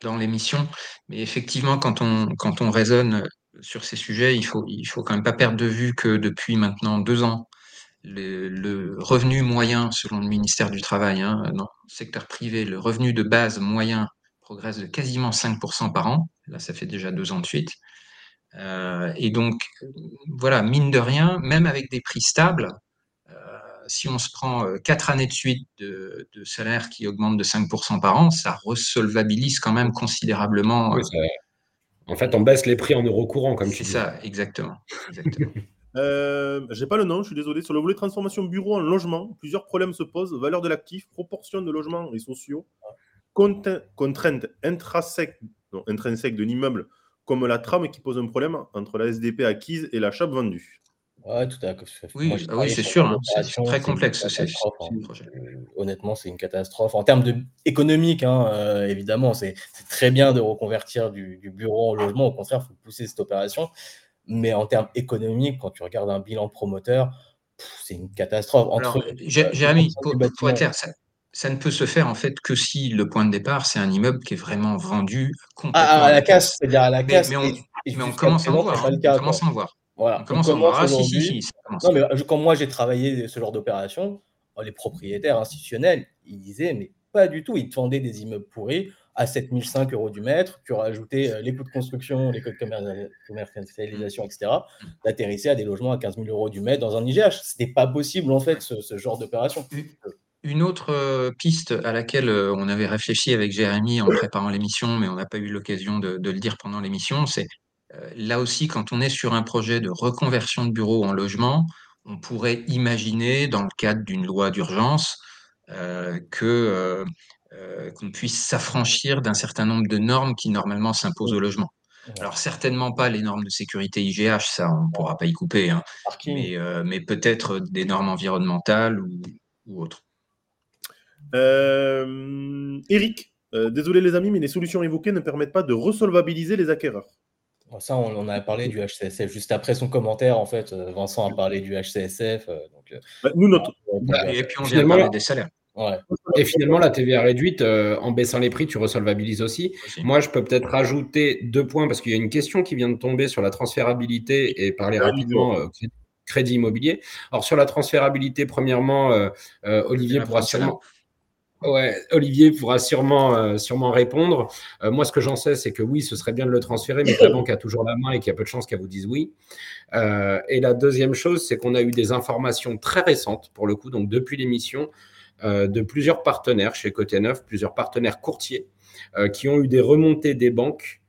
dans l'émission, mais effectivement quand on, quand on raisonne sur ces sujets, il faut, il faut quand même pas perdre de vue que depuis maintenant deux ans, le, revenu moyen, selon le ministère du Travail, hein, dans le secteur privé, le revenu de base moyen progresse de quasiment 5% par an. Là, ça fait déjà deux ans de suite. Euh, et donc, voilà, mine de rien, même avec des prix stables, euh, si on se prend euh, quatre années de suite de, salaire qui augmente de 5% par an, ça resolvabilise quand même considérablement. en fait, on baisse les prix en euros courants, comme tu dis. C'est ça, exactement. exactement. Euh, j'ai pas le nom, je suis désolé. Sur le volet transformation bureau en logement, plusieurs problèmes se posent. Valeur de l'actif, proportion de logements et sociaux, contraintes intrinsèques, de l'immeuble, comme la trame qui pose un problème entre la SDP acquise et la chape vendue. Ouais, tout à fait. Oui, oui c'est sûr, hein. c'est très complexe. Hein. Honnêtement, c'est une catastrophe. En termes de économique, hein, euh, évidemment, c'est très bien de reconvertir du, du, bureau en logement. Au contraire, il faut pousser cette opération. Mais en termes économiques, quand tu regardes un bilan promoteur, c'est une catastrophe. Entre, Jérémy, pour, pour, être clair, ça, ne peut se faire en fait que si le point de départ, c'est un immeuble qui est vraiment vendu complètement. Ah, à la casse, c'est-à-dire à la casse. Mais, on, commence à en voir. on commence à en voir. Voilà. On commence en voir. Ah, si, si, si, non, mais quand moi j'ai travaillé ce genre d'opération, les propriétaires institutionnels, ils disaient, mais pas du tout, ils te vendaient des immeubles pourris à 7005 euros du mètre, tu rajouté euh, les coûts de construction, les coûts de commercialisation, etc. D'atterrisser à des logements à 15 000 euros du mètre dans un IGH. Ce n'était pas possible, en fait, ce, genre d'opération. Une autre euh, piste à laquelle euh, on avait réfléchi avec Jérémy en préparant l'émission, mais on n'a pas eu l'occasion de, le dire pendant l'émission, c'est là aussi, quand on est sur un projet de reconversion de bureau en logement, on pourrait imaginer, dans le cadre d'une loi d'urgence, que euh, qu'on puisse s'affranchir d'un certain nombre de normes qui normalement s'imposent au logement. Alors certainement pas les normes de sécurité IGH, ça on ne pourra pas y couper, hein. euh, mais, peut-être des normes environnementales ou, autres. Euh, Eric, désolé les amis, mais les solutions évoquées ne permettent pas de resolvabiliser les acquéreurs. Ça, on, en a parlé du HCSF juste après son commentaire. En fait, Vincent a parlé du HCSF. Bah, nous, notre... Et puis, on vient parler des salaires. Et finalement, la TVA réduite, euh, en baissant les prix, tu resolvabilises aussi. Moi, je peux peut-être rajouter deux points parce qu'il y a une question qui vient de tomber sur la transférabilité et parler rapidement euh, crédit immobilier. Alors, sur la transférabilité, premièrement, euh, Olivier pourra sûrement. Olivier pourra sûrement, sûrement répondre. moi, ce que j'en sais, c'est que oui, ce serait bien de le transférer, mais la banque a toujours la main et qu'il y a peu de chances qu'elle vous dise oui. et la deuxième chose, c'est qu'on a eu des informations très récentes, pour le coup, donc depuis l'émission, euh, de plusieurs partenaires chez Côté Neuf, plusieurs partenaires courtiers euh, qui ont eu des remontées des banques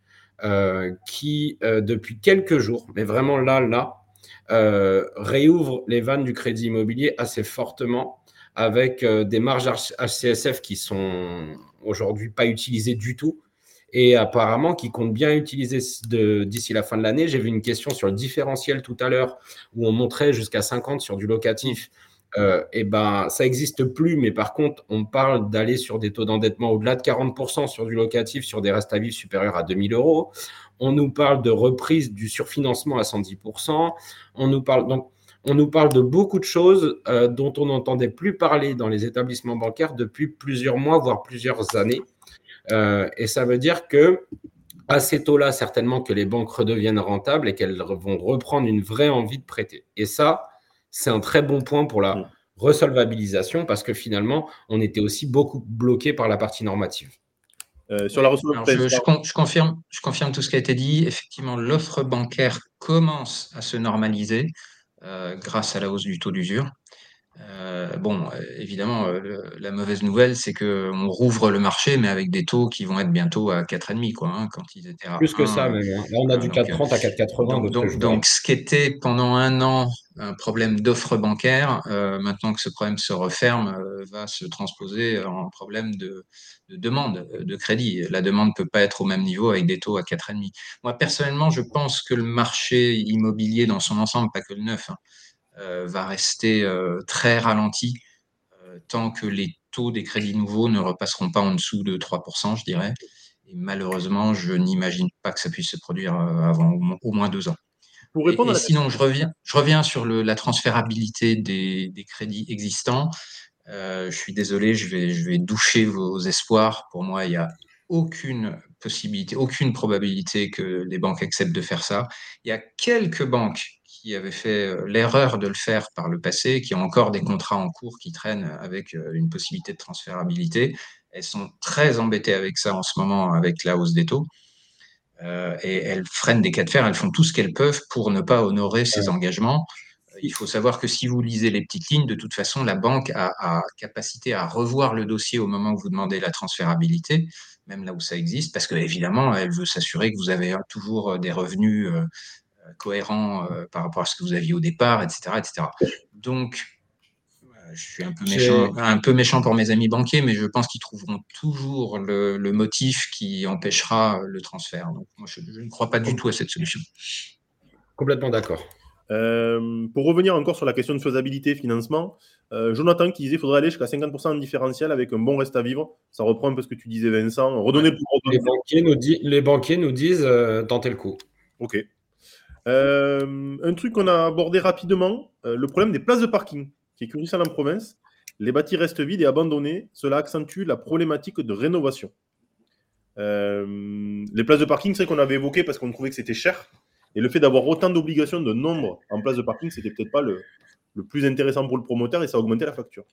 euh, qui, depuis quelques jours, mais vraiment là, là, réouvrent les vannes du crédit immobilier assez fortement avec des marges HCSF qui sont aujourd'hui pas utilisées du tout et apparemment qui comptent bien utiliser d'ici la fin de l'année. J'ai vu une question sur le différentiel tout à l'heure où on montrait jusqu'à 50 sur du locatif et euh, eh ben, ça n'existe plus, mais par contre, on parle d'aller sur des taux d'endettement au-delà de 40% sur du locatif, sur des restes à vivre supérieurs à 2000 euros. On nous parle de reprise du surfinancement à 110%. On nous parle donc, on nous parle de beaucoup de choses euh, dont on n'entendait plus parler dans les établissements bancaires depuis plusieurs mois, voire plusieurs années. Euh, et ça veut dire que à ces taux-là, certainement que les banques redeviennent rentables et qu'elles vont reprendre une vraie envie de prêter. Et ça, c'est un très bon point pour la mm. resolvabilisation parce que finalement, on était aussi beaucoup bloqué par la partie normative. Euh, sur la je, je, confirme, je confirme tout ce qui a été dit. Effectivement, l'offre bancaire commence à se normaliser euh, grâce à la hausse du taux d'usure. Euh, bon, euh, évidemment, euh, la mauvaise nouvelle, c'est qu'on rouvre le marché, mais avec des taux qui vont être bientôt à 4,5, quoi, hein, quand ils étaient à Plus que ça, même. Hein. Là, on a du 4,30 à 4,80. Donc, donc, ce qui était pendant un an un problème d'offre bancaire, maintenant que ce problème se referme, va se transposer en problème de, de, demande de crédit. La demande ne peut pas être au même niveau avec des taux à 4,5. Moi, personnellement, je pense que le marché immobilier dans son ensemble, pas que le neuf, hein, va rester euh, très ralenti euh, tant que les taux des crédits nouveaux ne repasseront pas en dessous de 3%, je dirais. Et malheureusement, je n'imagine pas que ça puisse se produire avant au moins, deux ans. Pour répondre et, sinon, je reviens, je reviens sur le, la transférabilité des, des crédits existants. je suis désolé, je vais, je vais doucher vos espoirs. Pour moi, il n'y a aucune possibilité, aucune probabilité que les banques acceptent de faire ça. Il y a quelques banques qui avaient fait euh, l'erreur de le faire par le passé, qui ont encore des contrats en cours qui traînent avec euh, une possibilité de transférabilité. Elles sont très embêtées avec ça en ce moment, avec la hausse des taux. Euh, et elles freinent des cas de fer, elles font tout ce qu'elles peuvent pour ne pas honorer ces engagements. Il faut savoir que si vous lisez les petites lignes, de toute façon, la banque a, a, capacité à revoir le dossier au moment où vous demandez la transférabilité, même là où ça existe, parce qu'évidemment, elle veut s'assurer que vous avez toujours des revenus cohérent euh, par rapport à ce que vous aviez au départ, etc. etc. Donc, euh, je suis un peu, méchant, un peu méchant pour mes amis banquiers, mais je pense qu'ils trouveront toujours le, le, motif qui empêchera le transfert. Donc, moi, je, je, ne crois pas du tout à cette solution. Complètement d'accord. Euh, pour revenir encore sur la question de faisabilité, financement, euh, Jonathan qui disait qu'il faudrait aller jusqu'à 50% en différentiel avec un bon reste à vivre. Ça reprend un peu ce que tu disais, Vincent. Redonner les, banquiers nous les banquiers nous disent euh, tenter le coup. Ok. Euh, un truc qu'on a abordé rapidement, euh, le problème des places de parking, qui est crucial en province. Les bâtis restent vides et abandonnés. Cela accentue la problématique de rénovation. Euh, les places de parking, c'est qu'on avait évoqué parce qu'on trouvait que c'était cher. Et le fait d'avoir autant d'obligations de nombre en place de parking, c'était peut-être pas le, plus intéressant pour le promoteur et ça augmentait la facture.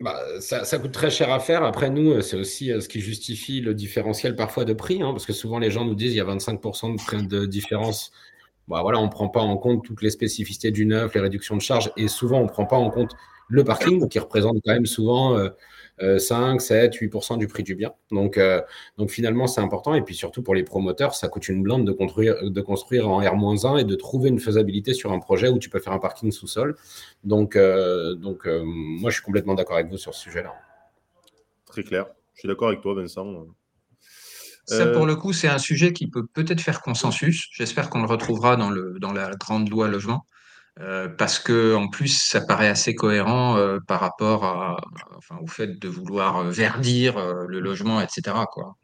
Bah, ça, coûte très cher à faire. Après, nous, c'est aussi ce qui justifie le différentiel parfois de prix, hein, parce que souvent les gens nous disent qu'il y a 25% de, de différence bah on ne prend pas en compte toutes les spécificités du neuf, les réductions de charges, et souvent on ne prend pas en compte le parking, qui représente quand même souvent euh, 5, 7, 8% du prix du bien. Donc, euh, donc finalement, c'est important. Et puis surtout pour les promoteurs, ça coûte une blinde de construire, en R-1 et de trouver une faisabilité sur un projet où tu peux faire un parking sous-sol. Donc, euh, euh, moi, je suis complètement d'accord avec vous sur ce sujet-là. Très clair. Je suis d'accord avec toi, Vincent. Ça, pour le coup, c'est un sujet qui peut peut-être faire consensus. J'espère qu'on le retrouvera dans, le, dans la grande loi logement. Euh, parce que en plus, ça paraît assez cohérent euh, par rapport à, enfin, au fait de vouloir verdir euh, le logement, etc. Quoi.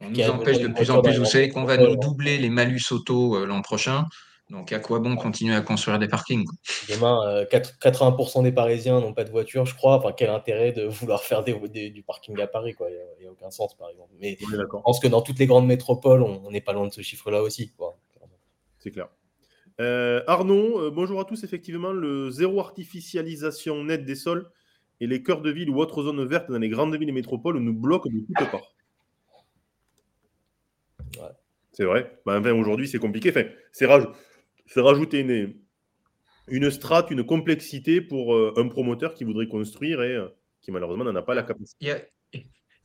On nous empêche de plus en plus. Vous savez qu'on va nous doubler les malus auto l'an prochain. Donc, à quoi bon continuer à construire des parkings quoi? Demain, euh, 80% des Parisiens n'ont pas de voiture, je crois. Enfin, quel intérêt de vouloir faire des, des, du parking à Paris quoi? Il n'y a, a, aucun sens, par exemple. Mais je pense que dans toutes les grandes métropoles, on n'est pas loin de ce chiffre-là aussi. C'est clair. Euh, Arnaud, euh, bonjour à tous. Effectivement, le zéro artificialisation nette des sols et les cœurs de ville ou autres zones vertes dans les grandes villes et métropoles nous bloquent de toutes parts. Ouais. C'est vrai. Ben, enfin, aujourd'hui, c'est compliqué. Enfin, c'est rage c'est rajouter une, une strate, une complexité pour euh, un promoteur qui voudrait construire et euh, qui malheureusement n'en a pas la capacité. Il y, a,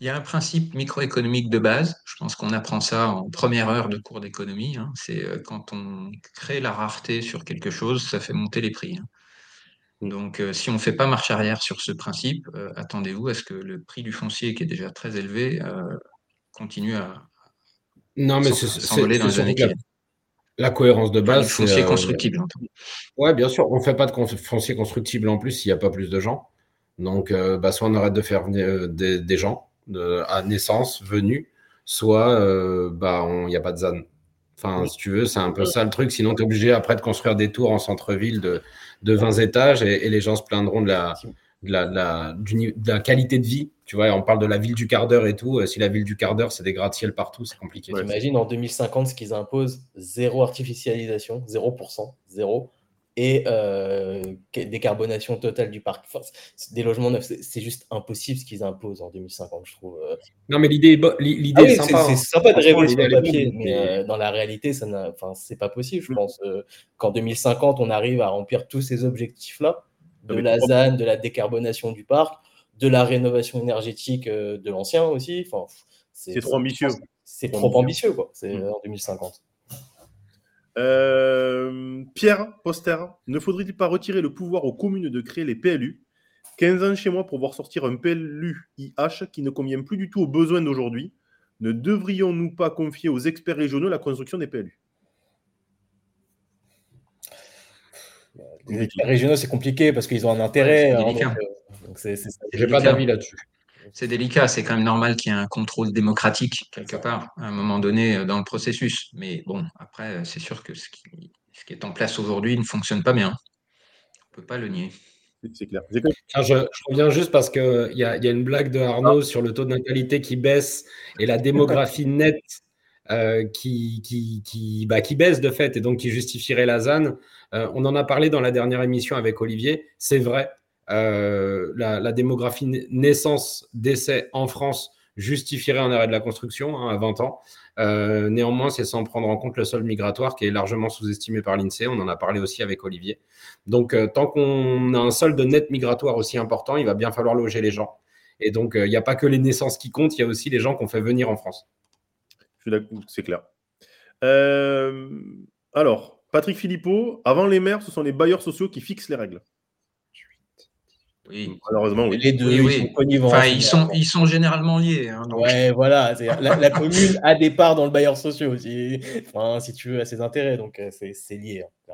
il y a un principe microéconomique de base, je pense qu'on apprend ça en première heure de cours d'économie, hein. c'est euh, quand on crée la rareté sur quelque chose, ça fait monter les prix. Hein. Donc euh, si on ne fait pas marche arrière sur ce principe, euh, attendez-vous à ce que le prix du foncier qui est déjà très élevé continue à non, mais s'envoler dans les années qui viennent. La cohérence de base. Enfin, foncier constructible. Euh... Ouais, bien sûr. On ne fait pas de foncier constructible en plus s'il n'y a pas plus de gens. Donc, euh, bah, soit on arrête de faire venir euh, des, des, gens de, à naissance venus, soit il bah, n'y a pas de ZAN. Enfin, si tu veux, c'est un peu ça le truc. Sinon, tu es obligé après de construire des tours en centre-ville de, de 20 étages et, et, les gens se plaindront de la, de la, de la, du, de la qualité de vie. Tu vois, on parle de la ville du quart d'heure et tout. Si la ville du quart d'heure, c'est des gratte-ciel partout, c'est compliqué. Ouais, Imagine en 2050 ce qu'ils imposent zéro artificialisation, 0%, zéro, et euh, décarbonation totale du parc. Enfin, des logements neufs, c'est juste impossible ce qu'ils imposent en 2050, je trouve. Non, mais l'idée l'idée ah oui, est sympa. C'est sympa de rêver sur le papier, mais euh, dans la réalité, ça enfin, c'est pas possible, je pense. Euh, Qu'en 2050, on arrive à remplir tous ces objectifs-là de la ZAN, de la décarbonation du parc, de la rénovation énergétique de l'ancien aussi. Enfin, c'est trop ambitieux. C'est trop, ambitieux, quoi. C'est mmh. en 2050. Euh, Pierre Poster, ne faudrait-il pas retirer le pouvoir aux communes de créer les PLU 15 ans chez moi pour voir sortir un PLU IH qui ne convient plus du tout aux besoins d'aujourd'hui. Ne devrions-nous pas confier aux experts régionaux la construction des PLU Les régionaux, c'est compliqué parce qu'ils ont un intérêt. Ouais, J'ai pas d'avis là-dessus. C'est délicat, c'est quand même normal qu'il y ait un contrôle démocratique quelque part à un moment donné dans le processus. Mais bon, après, c'est sûr que ce qui, ce qui, est en place aujourd'hui ne fonctionne pas bien. On ne peut pas le nier. C'est clair. je, reviens juste parce qu'il y a, y a une blague de Arnaud ah. sur le taux de natalité qui baisse et la démographie nette euh, qui, qui, bah, qui, baisse de fait et donc qui justifierait la ZAN. Euh, on en a parlé dans la dernière émission avec Olivier. C'est vrai, euh, la, démographie naissance-décès en France justifierait un arrêt de la construction hein, à 20 ans. néanmoins, c'est sans prendre en compte le sol migratoire qui est largement sous-estimé par l'INSEE. On en a parlé aussi avec Olivier. Donc, tant qu'on a un solde net migratoire aussi important, il va bien falloir loger les gens. Et donc, il n'y a pas que les naissances qui comptent, il y a aussi les gens qu'on fait venir en France c'est clair. Euh, alors, Patrick Philippot, avant les maires, ce sont les bailleurs sociaux qui fixent les règles. Oui. Malheureusement, oui. Les deux, ils sont Enfin, ils sont, ils sont généralement liés. Hein, Ouais, voilà. La, commune a des parts dans le bailleur social aussi. Enfin, si tu veux, à ses intérêts. Donc, euh, c'est lié. Hein,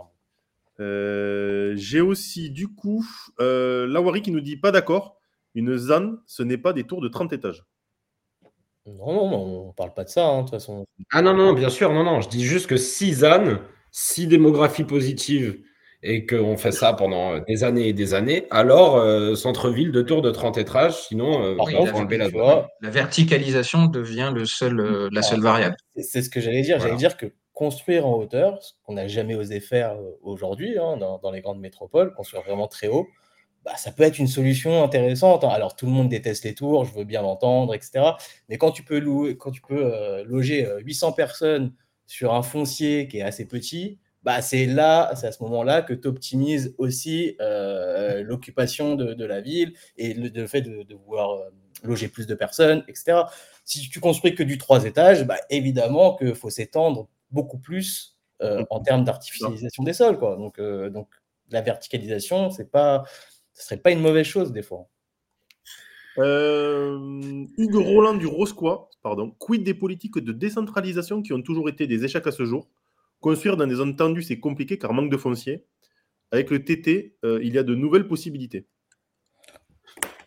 euh, J'ai aussi, du coup, euh, Lawari qui nous dit pas d'accord. Une ZAN, ce n'est pas des tours de 30 étages. Non, non, on parle pas de ça, hein, de toute façon. Ah non, non, bien sûr, non, non. Je dis juste que si ZAN, si démographie positive, et qu'on fait ça pendant euh, des années et des années, alors euh, centre-ville de tour de 30 étages, sinon euh, la, la, verticalisation devient le seul, la seule variable. C'est ce que j'allais dire. J'allais dire que construire en hauteur, ce qu'on n'a jamais osé faire aujourd'hui hein, dans, dans, les grandes métropoles, construire vraiment très haut, bah, ça peut être une solution intéressante. Hein. Alors, tout le monde déteste les tours, je veux bien l'entendre, etc. Mais quand tu peux, louer, quand tu peux euh, loger 800 euh, personnes sur un foncier qui est assez petit, bah, c'est là, c'est à ce moment-là que tu optimises aussi euh, l'occupation de, la ville et le, fait de, de vouloir loger plus de personnes, etc. Si tu construis que du trois étages, bah, évidemment qu'il faut s'étendre beaucoup plus en termes d'artificialisation des sols. Quoi. Donc, donc, la verticalisation, c'est pas ce serait pas une mauvaise chose des fois. Euh, Hugues Roland du Roscois, pardon. Quid des politiques de décentralisation qui ont toujours été des échecs à ce jour? Construire dans des zones tendues, c'est compliqué car manque de foncier. Avec le TT, euh, il y a de nouvelles possibilités.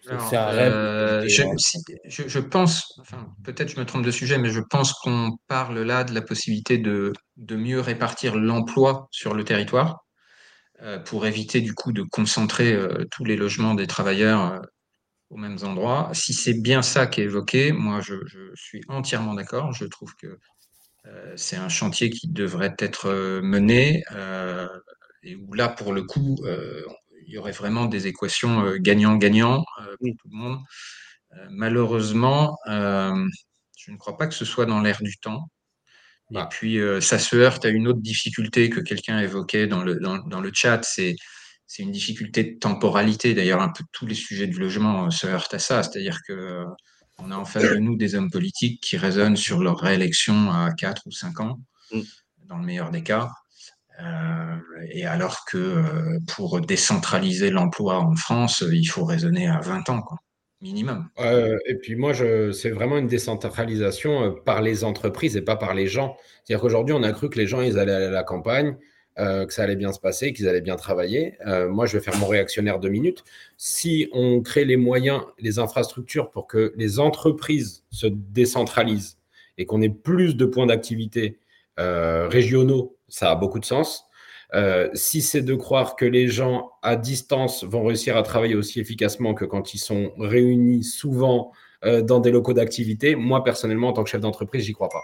C'est un rêve. Euh, je, pense, peut-être je me trompe de sujet, mais je pense qu'on parle là de la possibilité de, de mieux répartir l'emploi sur le territoire. Euh, pour éviter du coup de concentrer euh, tous les logements des travailleurs euh, aux mêmes endroits. Si c'est bien ça qui est évoqué, moi je, suis entièrement d'accord. Je trouve que c'est un chantier qui devrait être mené et où là pour le coup il y aurait vraiment des équations gagnant-gagnant pour tout le monde. malheureusement, je ne crois pas que ce soit dans l'air du temps. Et bah. puis, euh, ça se heurte à une autre difficulté que quelqu'un évoquait dans le, dans, dans le chat, c'est c'est une difficulté de temporalité. D'ailleurs, un peu tous les sujets du logement euh, se heurtent à ça. C'est-à-dire que euh, on a en face de nous des hommes politiques qui raisonnent sur leur réélection à 4 ou 5 ans, mm. dans le meilleur des cas. Euh, et alors que pour décentraliser l'emploi en France, il faut raisonner à 20 ans. Quoi minimum. et puis moi, c'est vraiment une décentralisation par les entreprises et pas par les gens. C'est-à-dire qu'aujourd'hui, on a cru que les gens, ils allaient aller à la campagne, euh, que ça allait bien se passer, qu'ils allaient bien travailler. Euh, moi, je vais faire mon réactionnaire deux minutes. Si on crée les moyens, les infrastructures pour que les entreprises se décentralisent et qu'on ait plus de points d'activité régionaux, ça a beaucoup de sens. Euh, si c'est de croire que les gens à distance vont réussir à travailler aussi efficacement que quand ils sont réunis souvent euh, dans des locaux d'activité, moi personnellement, en tant que chef d'entreprise, j'y crois pas.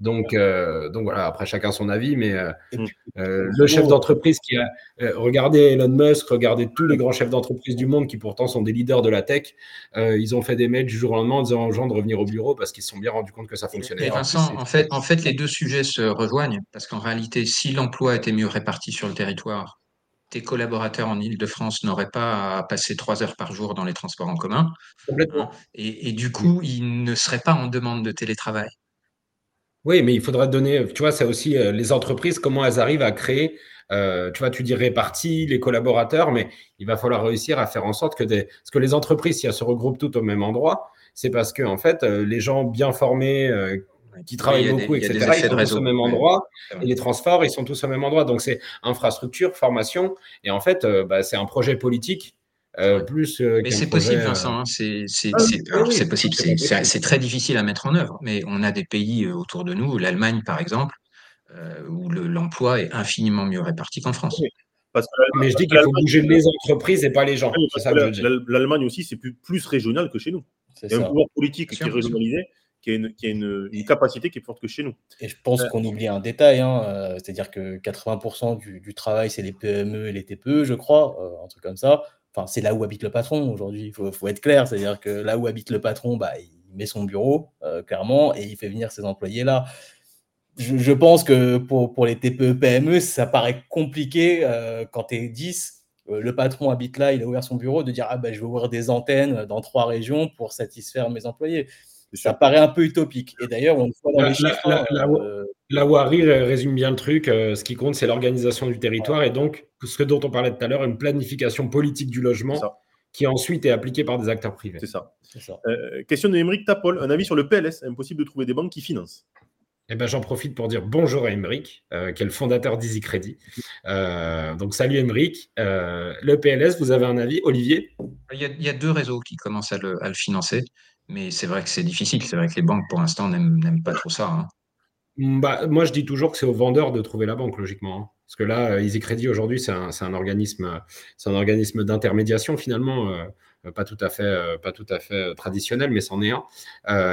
Donc, euh, donc voilà, après chacun son avis, mais euh, euh, le chef d'entreprise qui a regardé Elon Musk, regardé tous les grands chefs d'entreprise du monde qui pourtant sont des leaders de la tech, ils ont fait des mails du jour au lendemain en disant aux gens de revenir au bureau parce qu'ils se sont bien rendus compte que ça fonctionnait. Et Vincent, en fait, en fait, les deux sujets se rejoignent parce qu'en réalité, si l'emploi était mieux réparti sur le territoire, tes collaborateurs en Ile-de-France n'auraient pas à passer trois heures par jour dans les transports en commun. Complètement. Et, et, du coup, ils ne seraient pas en demande de télétravail. Oui, mais il faudra donner, tu vois, c'est aussi euh, les entreprises, comment elles arrivent à créer, euh, tu vois, tu dis répartis, les collaborateurs, mais il va falloir réussir à faire en sorte que des. Parce que les entreprises, si elles se regroupent toutes au même endroit, c'est parce que, en fait, euh, les gens bien formés, qui travaillent beaucoup, etc., ils sont tous au même endroit, et les transports, ils sont tous au même endroit. Donc, c'est infrastructure, formation, et en fait, bah, c'est un projet politique euh, plus, euh, mais c'est possible, Vincent. Hein, c'est ah possible. C'est très difficile à mettre en œuvre. Mais on a des pays euh, autour de nous, l'Allemagne par exemple, où l'emploi est infiniment mieux réparti qu'en France. mais je dis qu'il faut bouger les entreprises et pas les gens. L'Allemagne aussi, c'est plus, plus régional que chez nous. Il y a un pouvoir politique qui est régionalisé qui a, une, qui a une, capacité qui est plus forte que chez nous. Et je pense qu'on oublie un détail, hein, euh, c'est-à-dire que 80% du, du, travail, c'est les PME et les TPE, je crois, euh, un truc comme ça. Enfin, c'est là où habite le patron aujourd'hui, il faut, faut, être clair, c'est-à-dire que là où habite le patron, bah, il met son bureau, euh, clairement, et il fait venir ses employés là. Je, je pense que pour, pour, les TPE, PME, ça paraît compliqué quand tu es 10 le patron habite là, il a ouvert son bureau, de dire ah ben, je vais ouvrir des antennes dans trois régions pour satisfaire mes employés. Ça paraît un peu utopique. Et d'ailleurs, on voit dans les chiffres. La, euh, résume bien le truc. Euh, ce qui compte, c'est l'organisation du territoire et donc ce dont on parlait tout à l'heure, une planification politique du logement qui ensuite est appliquée par des acteurs privés. C'est ça. Euh, question de Émeric Tapol. Un avis sur le PLS Impossible de trouver des banques qui financent. Eh ben, J'en profite pour dire bonjour à Émeric, qui est le fondateur d'Easy Credit. donc, salut Émeric. le PLS, vous avez un avis Olivier? Il y, a, deux réseaux qui commencent à le financer. Mais c'est vrai que c'est difficile. C'est vrai que les banques, pour l'instant, n'aiment pas trop ça. Hein. Bah, moi, je dis toujours que c'est aux vendeurs de trouver la banque, logiquement. Hein. Parce que là, euh, Easy Credit, aujourd'hui, c'est un, un, organisme, un organisme d'intermédiation, finalement. Euh, pas tout à fait, euh, pas tout à fait traditionnel, mais c'en est un.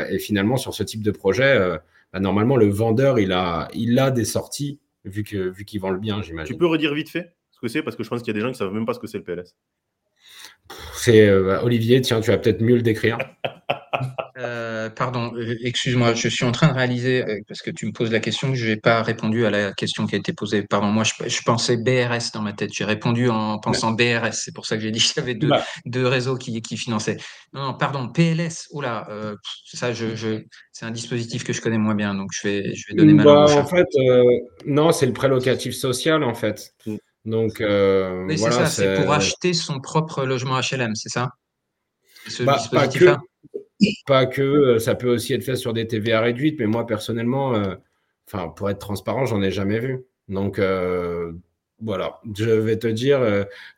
et finalement, sur ce type de projet, bah, normalement, le vendeur, il a, il a des sorties, vu qu'il vu qu'il vend le bien, j'imagine. Tu peux redire vite fait ce que c'est Parce que je pense qu'il y a des gens qui ne savent même pas ce que c'est le PLS. C'est Olivier, tiens, tu vas peut-être mieux le décrire. Euh, pardon, euh, excuse-moi, je suis en train de réaliser, euh, parce que tu me poses la question, que je n'ai pas répondu à la question qui a été posée. Pardon, moi, je, pensais BRS dans ma tête. J'ai répondu en pensant BRS. C'est pour ça que j'ai dit qu'il y avait deux, bah. deux réseaux qui, qui, finançaient. Non, non, pardon, PLS. Oula, ça, je, c'est un dispositif que je connais moins bien, donc je vais, je vais donner ma bah, En fait, non, c'est le prêt locatif social, en fait. Donc, oui, c'est ça, c'est pour acheter son propre logement HLM, c'est ça? Ce bah, dispositif-là? pas que euh, ça peut aussi être fait sur des TVA réduites, mais moi personnellement, euh, enfin pour être transparent, j'en ai jamais vu. Donc euh, voilà, je vais te dire,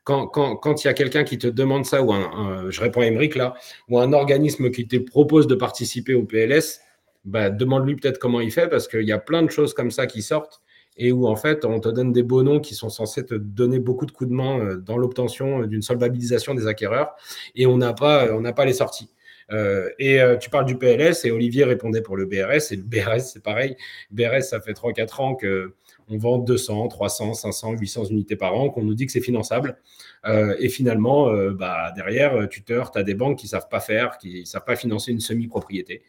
quand, quand, il y a quelqu'un qui te demande ça, ou un, je réponds à Emmerich là, ou un organisme qui te propose de participer au PLS, bah, demande-lui peut-être comment il fait, parce qu'il y a plein de choses comme ça qui sortent, et où en fait on te donne des beaux noms qui sont censés te donner beaucoup de coups de main dans l'obtention d'une solvabilisation des acquéreurs, et on n'a pas, on pas les sorties. Euh, et euh, tu parles du PLS et Olivier répondait pour le BRS. Et le BRS, c'est pareil. BRS, ça fait 3-4 ans que on vend 200, 300, 500, 800 unités par an, qu'on nous dit que c'est finançable. Euh, et finalement, bah, derrière, tu te heurtes à des banques qui savent pas faire, qui savent pas financer une semi-propriété.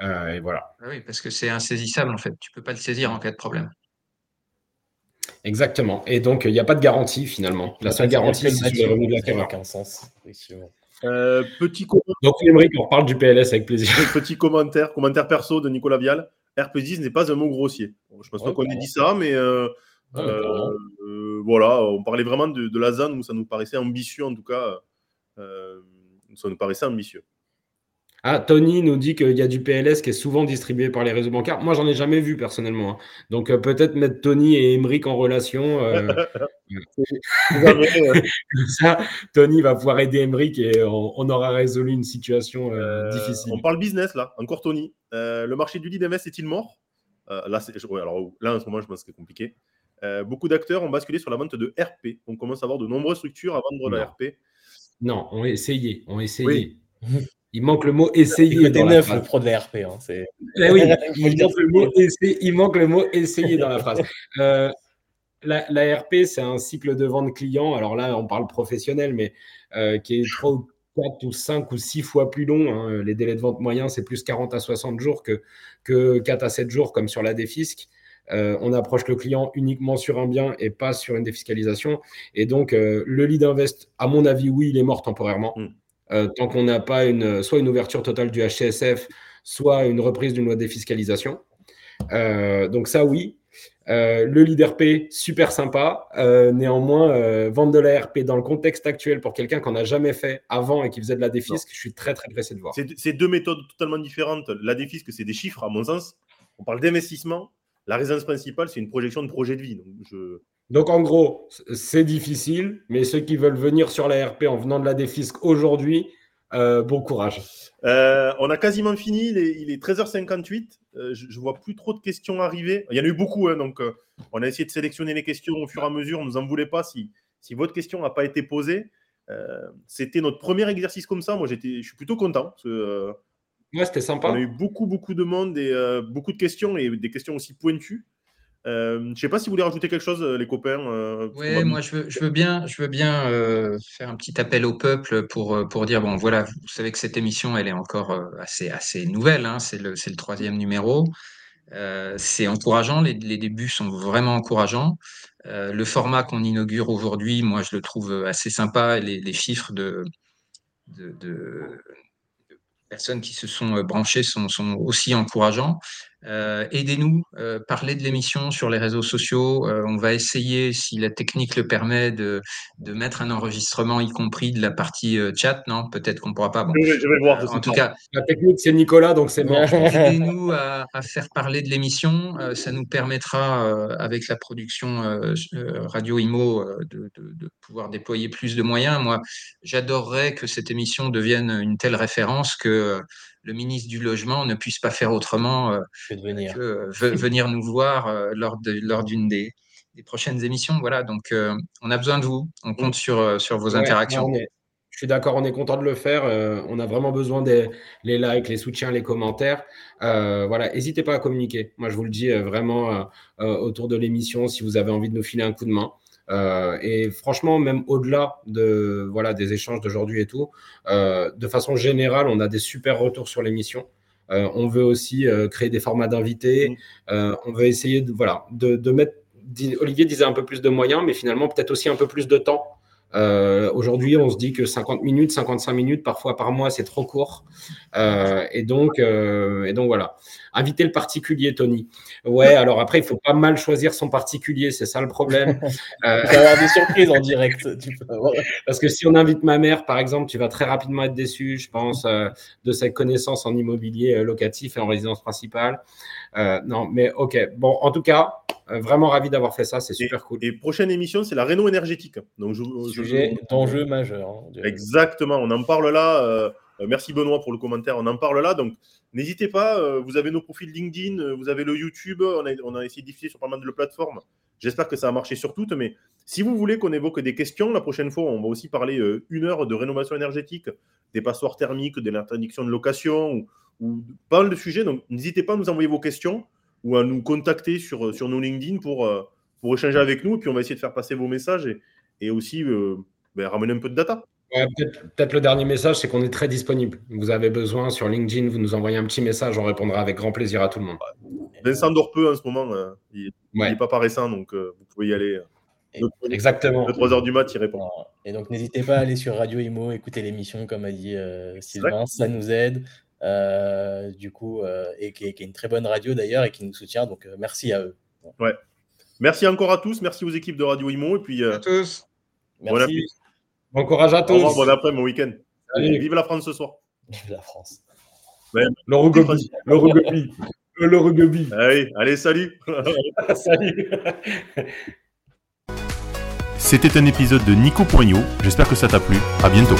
et voilà. Ah oui, parce que c'est insaisissable en fait. Tu peux pas le saisir en cas de problème. Exactement. Et donc, il n'y a pas de garantie finalement. La seule garantie, c'est le revenu de l'acquéreur. sens, euh, petit Donc, Émeric, on parle du PLS avec plaisir. Petit commentaire, commentaire perso de Nicolas Vial. RP10 n'est pas un mot grossier. je pense pas qu'on ait dit ça, mais euh, euh, voilà, on parlait vraiment de, de, la ZAN où ça nous paraissait ambitieux, en tout cas. ça nous paraissait ambitieux. Ah, Tony nous dit qu'il y a du PLS qui est souvent distribué par les réseaux bancaires. Moi, j'en ai jamais vu personnellement. Hein. Donc, euh, peut-être mettre Tony et Emeric en relation. Euh, ça, Tony va pouvoir aider Emeric et on, aura résolu une situation euh, difficile. On parle business là, encore Tony. le marché du lead MS est-il mort? Là, alors, là, en ce moment, je pense que c'est compliqué. beaucoup d'acteurs ont basculé sur la vente de RP. On commence à avoir de nombreuses structures à vendre de la RP. Non, on a essayé. On a essayé. Il manque le mot essayer. dans neuf, le pro de la RP. Hein, eh oui, il, manque le mot essayer, il manque le mot essayer dans la phrase. Euh, la, la, RP, c'est un cycle de vente client. Alors là, on parle professionnel, mais euh, qui est 3 4 ou 5 ou 6 fois plus long. Hein. Les délais de vente moyens, c'est plus 40 à 60 jours que, que 4 à 7 jours, comme sur la défisque. Euh, on approche le client uniquement sur un bien et pas sur une défiscalisation. Et donc, euh, le lead invest, à mon avis, oui, il est mort temporairement. Mm. Euh, tant qu'on n'a pas une, soit une ouverture totale du HCSF, soit une reprise d'une loi de défiscalisation. Euh, donc ça, oui. Euh, le lead RP, super sympa. néanmoins, vendre de la RP dans le contexte actuel pour quelqu'un qu'on n'a jamais fait avant et qui faisait de la défisque, je suis très très pressé de voir. C'est deux méthodes totalement différentes. La défisque, c'est des chiffres, à mon sens. On parle d'investissement. La résidence principale, c'est une projection de projet de vie. Donc je, donc en gros, c'est difficile, mais ceux qui veulent venir sur la RP en venant de la défisque aujourd'hui, euh, bon courage. Euh, on a quasiment fini, il est, 13h58. Euh, je ne vois plus trop de questions arriver. Il y en a eu beaucoup, hein, donc on a essayé de sélectionner les questions au fur et à mesure. On ne nous en voulait pas si, si votre question n'a pas été posée, c'était notre premier exercice comme ça. Moi, j'étais, je suis plutôt content. ouais, c'était sympa. On a eu beaucoup, beaucoup de monde et beaucoup de questions et des questions aussi pointues. Euh, je ne sais pas si vous voulez rajouter quelque chose, les copains. Euh, oui, moi je veux, bien, je veux bien euh, faire un petit appel au peuple pour, pour dire bon, voilà, vous savez que cette émission, elle est encore assez, assez nouvelle, hein, c'est le, le, troisième numéro. c'est encourageant, les, les, débuts sont vraiment encourageants. le format qu'on inaugure aujourd'hui, moi je le trouve assez sympa. Les, les chiffres de, de, de, personnes qui se sont branchées sont, sont aussi encourageants. Euh, aidez-nous, euh, parlez de l'émission sur les réseaux sociaux. Euh, on va essayer, si la technique le permet, de, de mettre un enregistrement, y compris de la partie chat. Non, peut-être qu'on ne pourra pas. Je, vais, voir. en tout cas, la technique, c'est Nicolas, donc c'est bon. Aidez-nous à, à, faire parler de l'émission. ça nous permettra, avec la production Radio Imo, de, de, de, pouvoir déployer plus de moyens. Moi, j'adorerais que cette émission devienne une telle référence que le ministre du Logement ne puisse pas faire autrement euh, que, venir. Euh, venir. nous voir euh, lors d'une lors des, des, prochaines émissions. Voilà, donc on a besoin de vous. On compte sur, sur vos interactions. je suis d'accord, on est content de le faire. on a vraiment besoin des les likes, les soutiens, les commentaires. voilà, n'hésitez pas à communiquer. Moi, je vous le dis vraiment autour de l'émission si vous avez envie de nous filer un coup de main. Euh, et franchement, même au-delà de, voilà, des échanges d'aujourd'hui et tout, euh, de façon générale, on a des super retours sur l'émission. Euh, on veut aussi créer des formats d'invités. Mm. on veut essayer de, voilà, de, de mettre. Olivier disait un peu plus de moyens, mais finalement peut-être aussi un peu plus de temps euh, aujourd'hui, on se dit que 50 minutes, 55 minutes, parfois par mois, c'est trop court. Euh, et, donc, euh, et donc, voilà. Inviter le particulier, Tony. Ouais, alors après, il faut pas mal choisir son particulier, c'est ça le problème. Euh, tu avoir des surprises en direct. Parce que si on invite ma mère, par exemple, tu vas très rapidement être déçu, je pense, de sa connaissance en immobilier locatif et en résidence principale. Non, mais ok. Bon, en tout cas, euh, vraiment ravi d'avoir fait ça, c'est super cool. Et prochaine émission, c'est la réno énergétique. Donc, je, Sujet d'enjeu majeur. Hein, Exactement, on en parle là. Euh, euh, merci Benoît pour le commentaire, on en parle là. Donc n'hésitez pas, vous avez nos profils LinkedIn, vous avez le YouTube, on a, on a essayé de diffuser sur pas mal de plateformes. J'espère que ça a marché sur toutes, mais si vous voulez qu'on évoque des questions, la prochaine fois, on va aussi parler une heure de rénovation énergétique, des passoires thermiques, de l'interdiction de location ou, ou pas mal de sujets. Donc n'hésitez pas à nous envoyer vos questions ou à nous contacter sur, sur nos LinkedIn pour, euh, pour échanger avec nous. Et puis, on va essayer de faire passer vos messages et, et aussi euh, ben, ramener un peu de data. Peut-être le dernier message, c'est qu'on est très disponible. Vous avez besoin sur LinkedIn, vous nous envoyez un petit message, on répondra avec grand plaisir à tout le monde. Vincent dort peu en ce moment, euh, il n'est pas paraissant, donc vous pouvez y aller. Exactement. De 3h du mat, il répond. Et donc n'hésitez pas à aller sur Radio Imo, écouter l'émission, comme a dit Sylvain, ça nous aide. Euh, du coup, euh, et qui est, une très bonne radio d'ailleurs et qui nous soutient. Donc, euh, merci à eux. Ouais. Merci encore à tous. Merci aux équipes de Radio Imo. Et puis, à tous. Merci. Bon, courage à tous. bon après, mon week-end. Vive la France ce soir. Vive la France. Le rugby. Le rugby. Le rugby. Allez, allez salut. salut. C'était un épisode de Nico Poignot. J'espère que ça t'a plu. À bientôt.